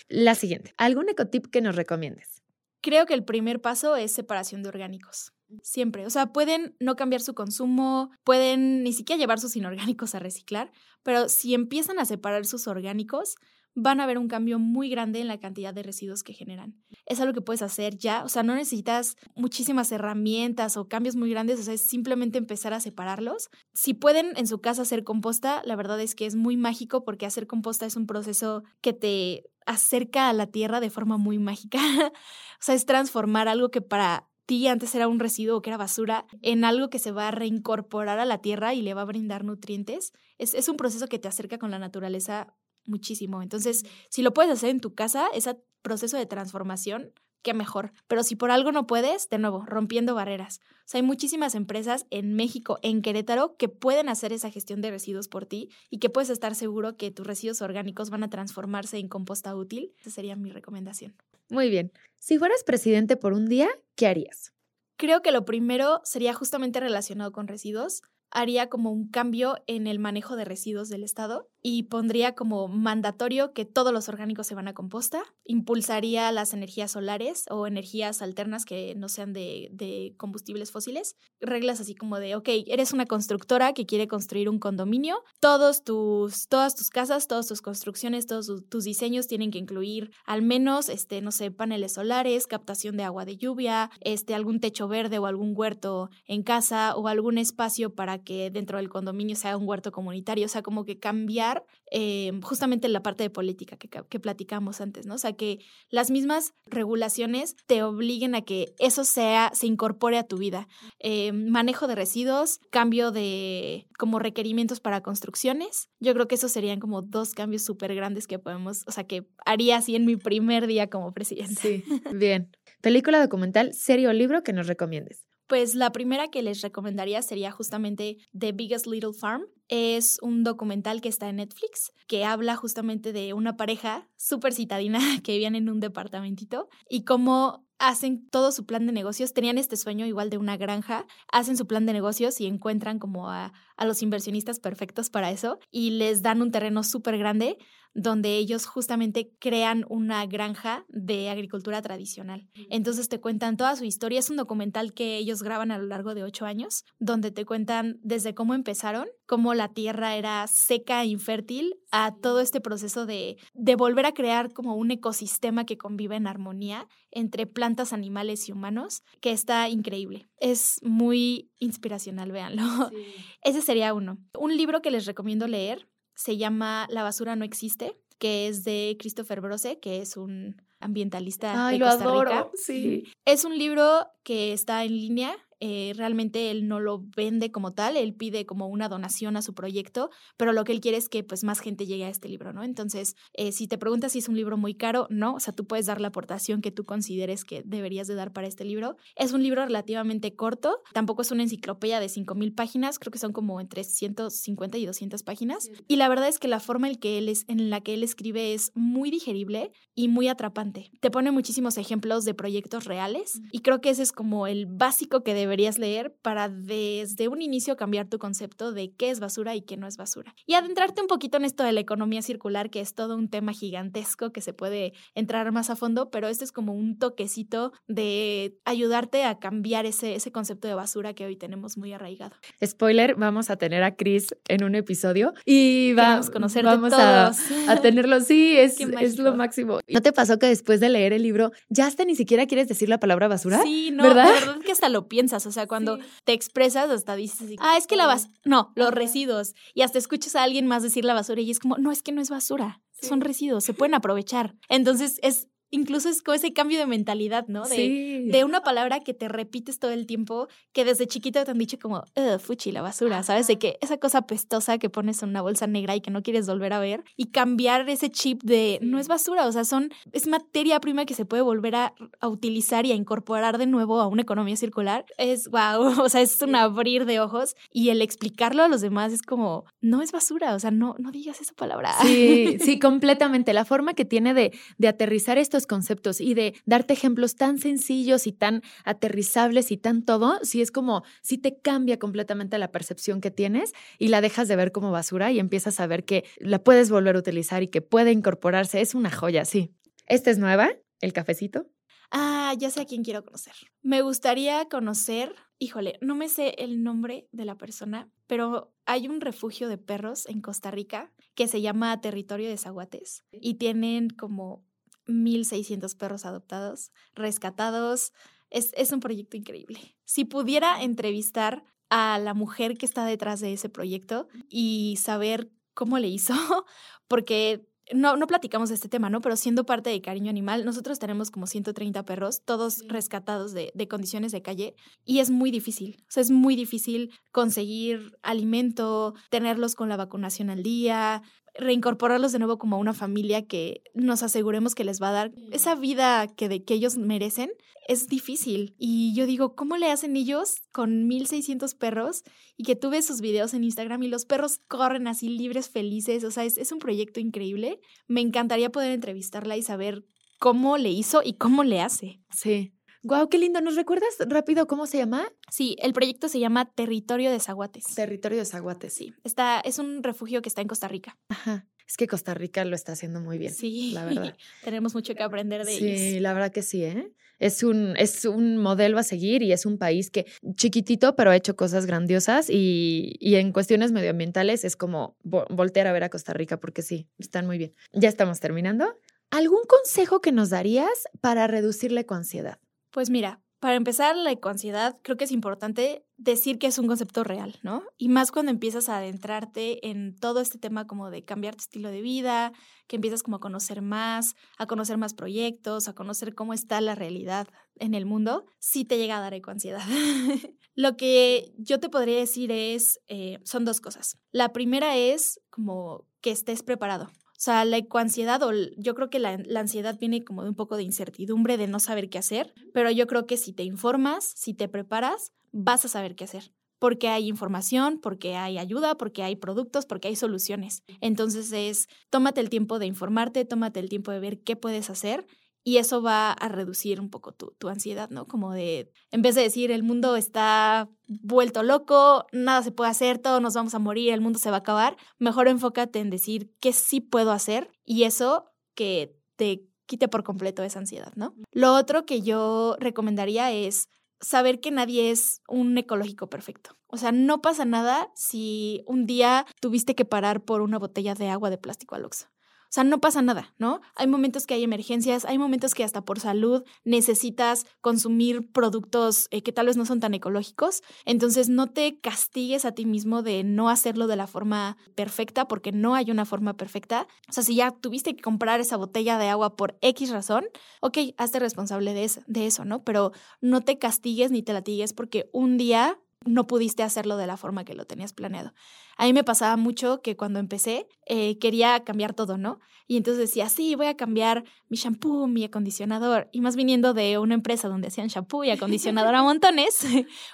La siguiente, ¿algún ecotip que nos recomiendes? Creo que el primer paso es separación de orgánicos. Siempre. O sea, pueden no cambiar su consumo, pueden ni siquiera llevar sus inorgánicos a reciclar, pero si empiezan a separar sus orgánicos, van a ver un cambio muy grande en la cantidad de residuos que generan. Es algo que puedes hacer ya, o sea, no necesitas muchísimas herramientas o cambios muy grandes, o sea, es simplemente empezar a separarlos. Si pueden en su casa hacer composta, la verdad es que es muy mágico porque hacer composta es un proceso que te acerca a la tierra de forma muy mágica. o sea, es transformar algo que para ti antes era un residuo o que era basura en algo que se va a reincorporar a la tierra y le va a brindar nutrientes. Es, es un proceso que te acerca con la naturaleza muchísimo. Entonces, si lo puedes hacer en tu casa, ese proceso de transformación, qué mejor. Pero si por algo no puedes, de nuevo, rompiendo barreras. O sea, hay muchísimas empresas en México, en Querétaro, que pueden hacer esa gestión de residuos por ti y que puedes estar seguro que tus residuos orgánicos van a transformarse en composta útil. Esa sería mi recomendación. Muy bien. Si fueras presidente por un día, ¿qué harías? Creo que lo primero sería justamente relacionado con residuos haría como un cambio en el manejo de residuos del Estado y pondría como mandatorio que todos los orgánicos se van a composta, impulsaría las energías solares o energías alternas que no sean de, de, combustibles fósiles, reglas así como de, ok, eres una constructora que quiere construir un condominio, todos tus, todas tus casas, todas tus construcciones, todos tus diseños tienen que incluir al menos, este, no sé, paneles solares, captación de agua de lluvia, este, algún techo verde o algún huerto en casa o algún espacio para que dentro del condominio sea un huerto comunitario, o sea, como que cambiar eh, justamente la parte de política que, que, platicamos antes, ¿no? O sea, que las mismas regulaciones te obliguen a que eso sea, se incorpore a tu vida. Eh, manejo de residuos, cambio de como requerimientos para construcciones. Yo creo que esos serían como dos cambios súper grandes que podemos, o sea, que haría así en mi primer día como presidente. Sí, bien. Película, documental, serie o libro que nos recomiendes. Pues la primera que les recomendaría sería justamente The Biggest Little Farm. Es un documental que está en Netflix que habla justamente de una pareja súper citadina que vivían en un departamentito y cómo hacen todo su plan de negocios, tenían este sueño igual de una granja, hacen su plan de negocios y encuentran como a, a los inversionistas perfectos para eso y les dan un terreno súper grande donde ellos justamente crean una granja de agricultura tradicional. Entonces te cuentan toda su historia. Es un documental que ellos graban a lo largo de ocho años, donde te cuentan desde cómo empezaron, cómo la tierra era seca e infértil, a todo este proceso de, de volver a crear como un ecosistema que convive en armonía entre plantas, animales y humanos, que está increíble. Es muy inspiracional, véanlo. Ese sería uno. Un libro que les recomiendo leer se llama La basura no existe, que es de Christopher Brose, que es un ambientalista Ay, de Costa lo adoro. Sí. Es un libro que está en línea, eh, realmente él no lo vende como tal, él pide como una donación a su proyecto, pero lo que él quiere es que pues más gente llegue a este libro, ¿no? Entonces, eh, si te preguntas si es un libro muy caro, no, o sea, tú puedes dar la aportación que tú consideres que deberías de dar para este libro. Es un libro relativamente corto, tampoco es una enciclopedia de 5.000 páginas, creo que son como entre 150 y 200 páginas, y la verdad es que la forma en, que él es, en la que él escribe es muy digerible y muy atrapante. Te pone muchísimos ejemplos de proyectos reales y creo que ese es como el básico que debe deberías leer para desde un inicio cambiar tu concepto de qué es basura y qué no es basura. Y adentrarte un poquito en esto de la economía circular, que es todo un tema gigantesco que se puede entrar más a fondo, pero este es como un toquecito de ayudarte a cambiar ese, ese concepto de basura que hoy tenemos muy arraigado. Spoiler, vamos a tener a Chris en un episodio y vamos a conocer vamos a, a, tenerlo. Sí, es, es lo máximo. ¿No te pasó que después de leer el libro ya hasta ni siquiera quieres decir la palabra basura? Sí, no, ¿verdad? la verdad es que hasta lo piensas o sea, cuando te expresas hasta dices, ah, es que la basura, no, los residuos, y hasta escuchas a alguien más decir la basura y es como, no, es que no es basura, son residuos, se pueden aprovechar. Entonces es incluso es como ese cambio de mentalidad, ¿no? De, sí. de una palabra que te repites todo el tiempo, que desde chiquito te han dicho como, fuchi, la basura, ¿sabes? De que esa cosa pestosa que pones en una bolsa negra y que no quieres volver a ver, y cambiar ese chip de, no es basura, o sea, son, es materia prima que se puede volver a, a utilizar y a incorporar de nuevo a una economía circular, es wow, o sea, es un abrir de ojos y el explicarlo a los demás es como, no es basura, o sea, no, no digas esa palabra. Sí, sí, completamente. La forma que tiene de, de aterrizar estos conceptos y de darte ejemplos tan sencillos y tan aterrizables y tan todo, sí es como, sí te cambia completamente la percepción que tienes y la dejas de ver como basura y empiezas a ver que la puedes volver a utilizar y que puede incorporarse. Es una joya, sí. Esta es nueva, el cafecito. Ah, ya sé a quién quiero conocer. Me gustaría conocer, híjole, no me sé el nombre de la persona, pero hay un refugio de perros en Costa Rica que se llama Territorio de Zaguates y tienen como 1.600 perros adoptados, rescatados. Es, es un proyecto increíble. Si pudiera entrevistar a la mujer que está detrás de ese proyecto y saber cómo le hizo, porque no, no platicamos de este tema, ¿no? Pero siendo parte de Cariño Animal, nosotros tenemos como 130 perros, todos rescatados de, de, condiciones de calle, y es muy difícil. O sea, es muy difícil conseguir alimento, tenerlos con la vacunación al día, reincorporarlos de nuevo como a una familia que nos aseguremos que les va a dar esa vida que, de, que ellos merecen, es difícil. Y yo digo, ¿cómo le hacen ellos con 1600 perros? Y que tú ves sus videos en Instagram y los perros corren así libres, felices. O sea, es, es un proyecto increíble. Me encantaría poder entrevistarla y saber cómo le hizo y cómo le hace. Sí. Guau, qué lindo. ¿Nos recuerdas rápido cómo se llama? Sí, el proyecto se llama Territorio de Zaguates. Territorio de Zaguates. Sí, está, es un refugio que está en Costa Rica. Ajá. Es que Costa Rica lo está haciendo muy bien. Sí, la verdad. Tenemos mucho que aprender de sí, ellos. Sí, la verdad que sí, ¿eh? Es un, es un modelo a seguir y es un país que chiquitito, pero ha hecho cosas grandiosas y, y en cuestiones medioambientales es como vo voltear a ver a Costa Rica porque sí, están muy bien. Ya estamos terminando. ¿Algún consejo que nos darías para reducir la ecoansiedad? Pues mira, para empezar, la ecoansiedad creo que es importante decir que es un concepto real, ¿no? Y más cuando empiezas a adentrarte en todo este tema como de cambiar tu estilo de vida, que empiezas como a conocer más, a conocer más proyectos, a conocer cómo está la realidad en el mundo, sí te llega a dar ecoansiedad. Lo que yo te podría decir es, eh, son dos cosas. La primera es como que estés preparado. O sea, la ecoansiedad, o yo creo que la, la, ansiedad viene como de un poco de incertidumbre, de no saber qué hacer, pero yo creo que si te informas, si te preparas, vas a saber qué hacer. Porque hay información, porque hay ayuda, porque hay productos, porque hay soluciones. Entonces es, tómate el tiempo de informarte, tómate el tiempo de ver qué puedes hacer y eso va a reducir un poco tu, tu, ansiedad, ¿no? Como de, en vez de decir, el mundo está vuelto loco, nada se puede hacer, todos nos vamos a morir, el mundo se va a acabar, mejor enfócate en decir qué sí puedo hacer y eso que te quite por completo esa ansiedad, ¿no? Lo otro que yo recomendaría es saber que nadie es un ecológico perfecto. O sea, no pasa nada si un día tuviste que parar por una botella de agua de plástico al Oxxo. O sea, no pasa nada, ¿no? Hay momentos que hay emergencias, hay momentos que hasta por salud necesitas consumir productos eh, que tal vez no son tan ecológicos. Entonces, no te castigues a ti mismo de no hacerlo de la forma perfecta, porque no hay una forma perfecta. O sea, si ya tuviste que comprar esa botella de agua por X razón, ok, hazte responsable de de eso ¿no? Pero no te castigues ni te latigues porque un día no pudiste hacerlo de la forma que lo tenías planeado. A mí me pasaba mucho que cuando empecé eh, quería cambiar todo, ¿no? Y entonces decía, sí, voy a cambiar mi shampoo, mi acondicionador. Y más viniendo de una empresa donde hacían shampoo y acondicionador a montones,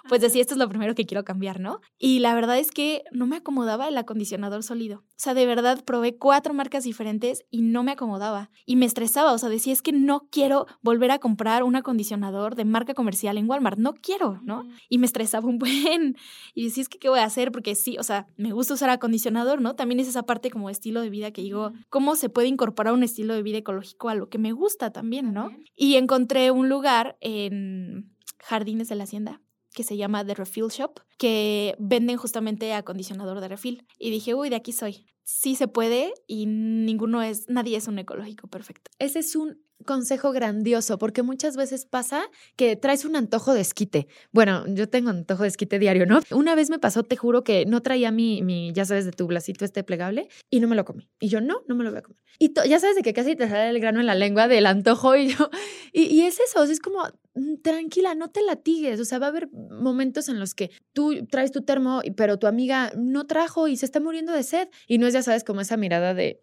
pues decía, esto es lo primero que quiero cambiar, ¿no? Y la verdad es que no me acomodaba el acondicionador sólido. O sea, de verdad probé cuatro marcas diferentes y no me acomodaba. Y me estresaba, o sea, decía, es que no quiero volver a comprar un acondicionador de marca comercial en Walmart. No quiero, ¿no? Y me estresaba un buen. Y decía, es que, ¿qué voy a hacer? Porque sí, o sea, me gusta usar acondicionador, ¿no? También es esa parte como estilo de vida que digo, ¿cómo se puede incorporar un estilo de vida ecológico a lo que me gusta también, ¿no? Y encontré un lugar en Jardines de la Hacienda que se llama The Refill Shop, que venden justamente acondicionador de refil. Y dije, uy, de aquí soy. Sí se puede y ninguno es, nadie es un ecológico perfecto. Ese es un consejo grandioso, porque muchas veces pasa que traes un antojo de esquite. Bueno, yo tengo antojo de esquite diario, ¿no? Una vez me pasó, te juro que no traía mi, mi ya sabes, de tu blacito este plegable y no me lo comí. Y yo, no, no me lo voy a comer. Y ya sabes de que casi te sale el grano en la lengua del antojo y yo, y, y es eso, es como, mm, tranquila, no te latigues, o sea, va a haber momentos en los que tú traes tu termo, pero tu amiga no trajo y se está muriendo de sed y no es, ya sabes, como esa mirada de,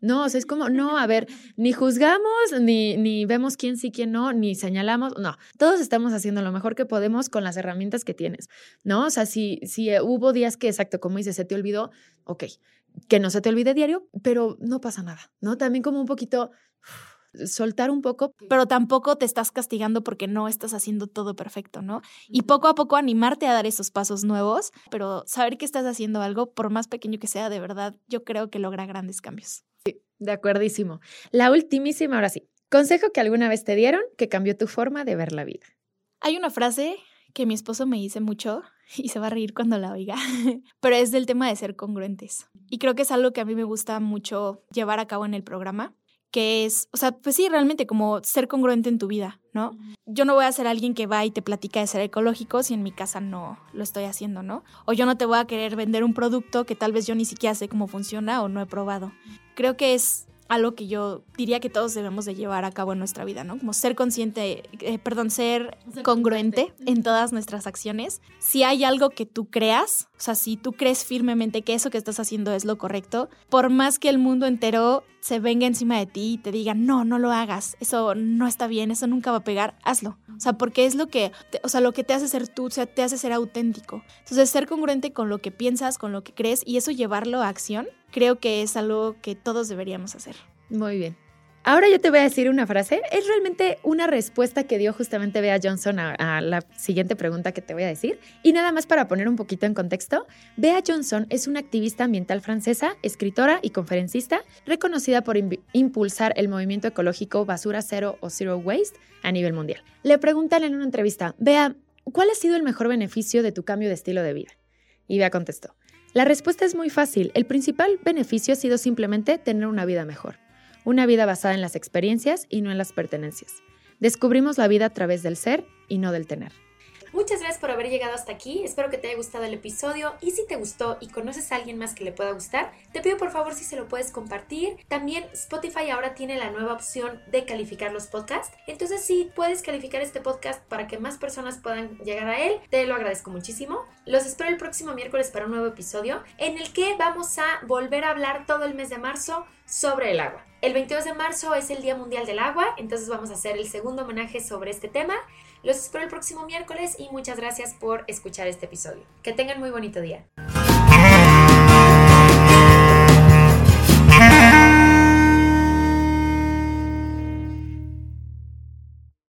no, o sea, es como, no, a ver, ni juzgamos, ni, ni vemos quién sí, quién no, ni señalamos, no, todos estamos haciendo lo mejor que podemos con las herramientas que tienes, ¿no? O sea, si, si eh, hubo días que, exacto, como dices, se te olvidó, ok, que no se te olvide diario, pero no pasa nada, ¿no? También como un poquito soltar un poco. Pero tampoco te estás castigando porque no estás haciendo todo perfecto, ¿no? Y poco a poco animarte a dar esos pasos nuevos, pero saber que estás haciendo algo, por más pequeño que sea, de verdad, yo creo que logra grandes cambios. Sí, de acuerdísimo. La ultimísima, ahora sí. Consejo que alguna vez te dieron que cambió tu forma de ver la vida. Hay una frase que mi esposo me dice mucho y se va a reír cuando la oiga, pero es del tema de ser congruentes. Y creo que es algo que a mí me gusta mucho llevar a cabo en el programa que es, o sea, pues sí, realmente como ser congruente en tu vida, ¿no? Yo no voy a ser alguien que va y te platica de ser ecológico si en mi casa no lo estoy haciendo, ¿no? O yo no te voy a querer vender un producto que tal vez yo ni siquiera sé cómo funciona o no he probado. Creo que es algo que yo diría que todos debemos de llevar a cabo en nuestra vida, ¿no? Como ser consciente, eh, perdón, ser congruente en todas nuestras acciones. Si hay algo que tú creas, o sea, si tú crees firmemente que eso que estás haciendo es lo correcto, por más que el mundo entero se venga encima de ti y te diga, no, no lo hagas, eso no está bien, eso nunca va a pegar, hazlo. O sea, porque es lo que, o sea, lo que te hace ser tú, o sea, te hace ser auténtico. Entonces, ser congruente con lo que piensas, con lo que crees y eso llevarlo a acción, creo que es algo que todos deberíamos hacer. Muy bien. Ahora yo te voy a decir una frase. Es realmente una respuesta que dio justamente Bea Johnson a, la siguiente pregunta que te voy a decir. Y nada más para poner un poquito en contexto, Bea Johnson es una activista ambiental francesa, escritora y conferencista, reconocida por impulsar el movimiento ecológico Basura Cero o Zero Waste a nivel mundial. Le preguntan en una entrevista, Bea, ¿cuál ha sido el mejor beneficio de tu cambio de estilo de vida? Y Bea contestó, la respuesta es muy fácil. El principal beneficio ha sido simplemente tener una vida mejor una vida basada en las experiencias y no en las pertenencias. Descubrimos la vida a través del ser y no del tener. Muchas gracias por haber llegado hasta aquí. Espero que te haya gustado el episodio. Y si te gustó y conoces a alguien más que le pueda gustar, te pido por favor si se lo puedes compartir. También Spotify ahora tiene la nueva opción de calificar los podcasts. Entonces, si puedes calificar este podcast para que más personas puedan llegar a él, te lo agradezco muchísimo. Los espero el próximo miércoles para un nuevo episodio en el que vamos a volver a hablar todo el mes de marzo sobre el agua. El 22 de marzo es el Día Mundial del Agua, entonces vamos a hacer el segundo homenaje sobre este tema. Los espero el próximo miércoles y muchas gracias por escuchar este episodio. Que tengan muy bonito día.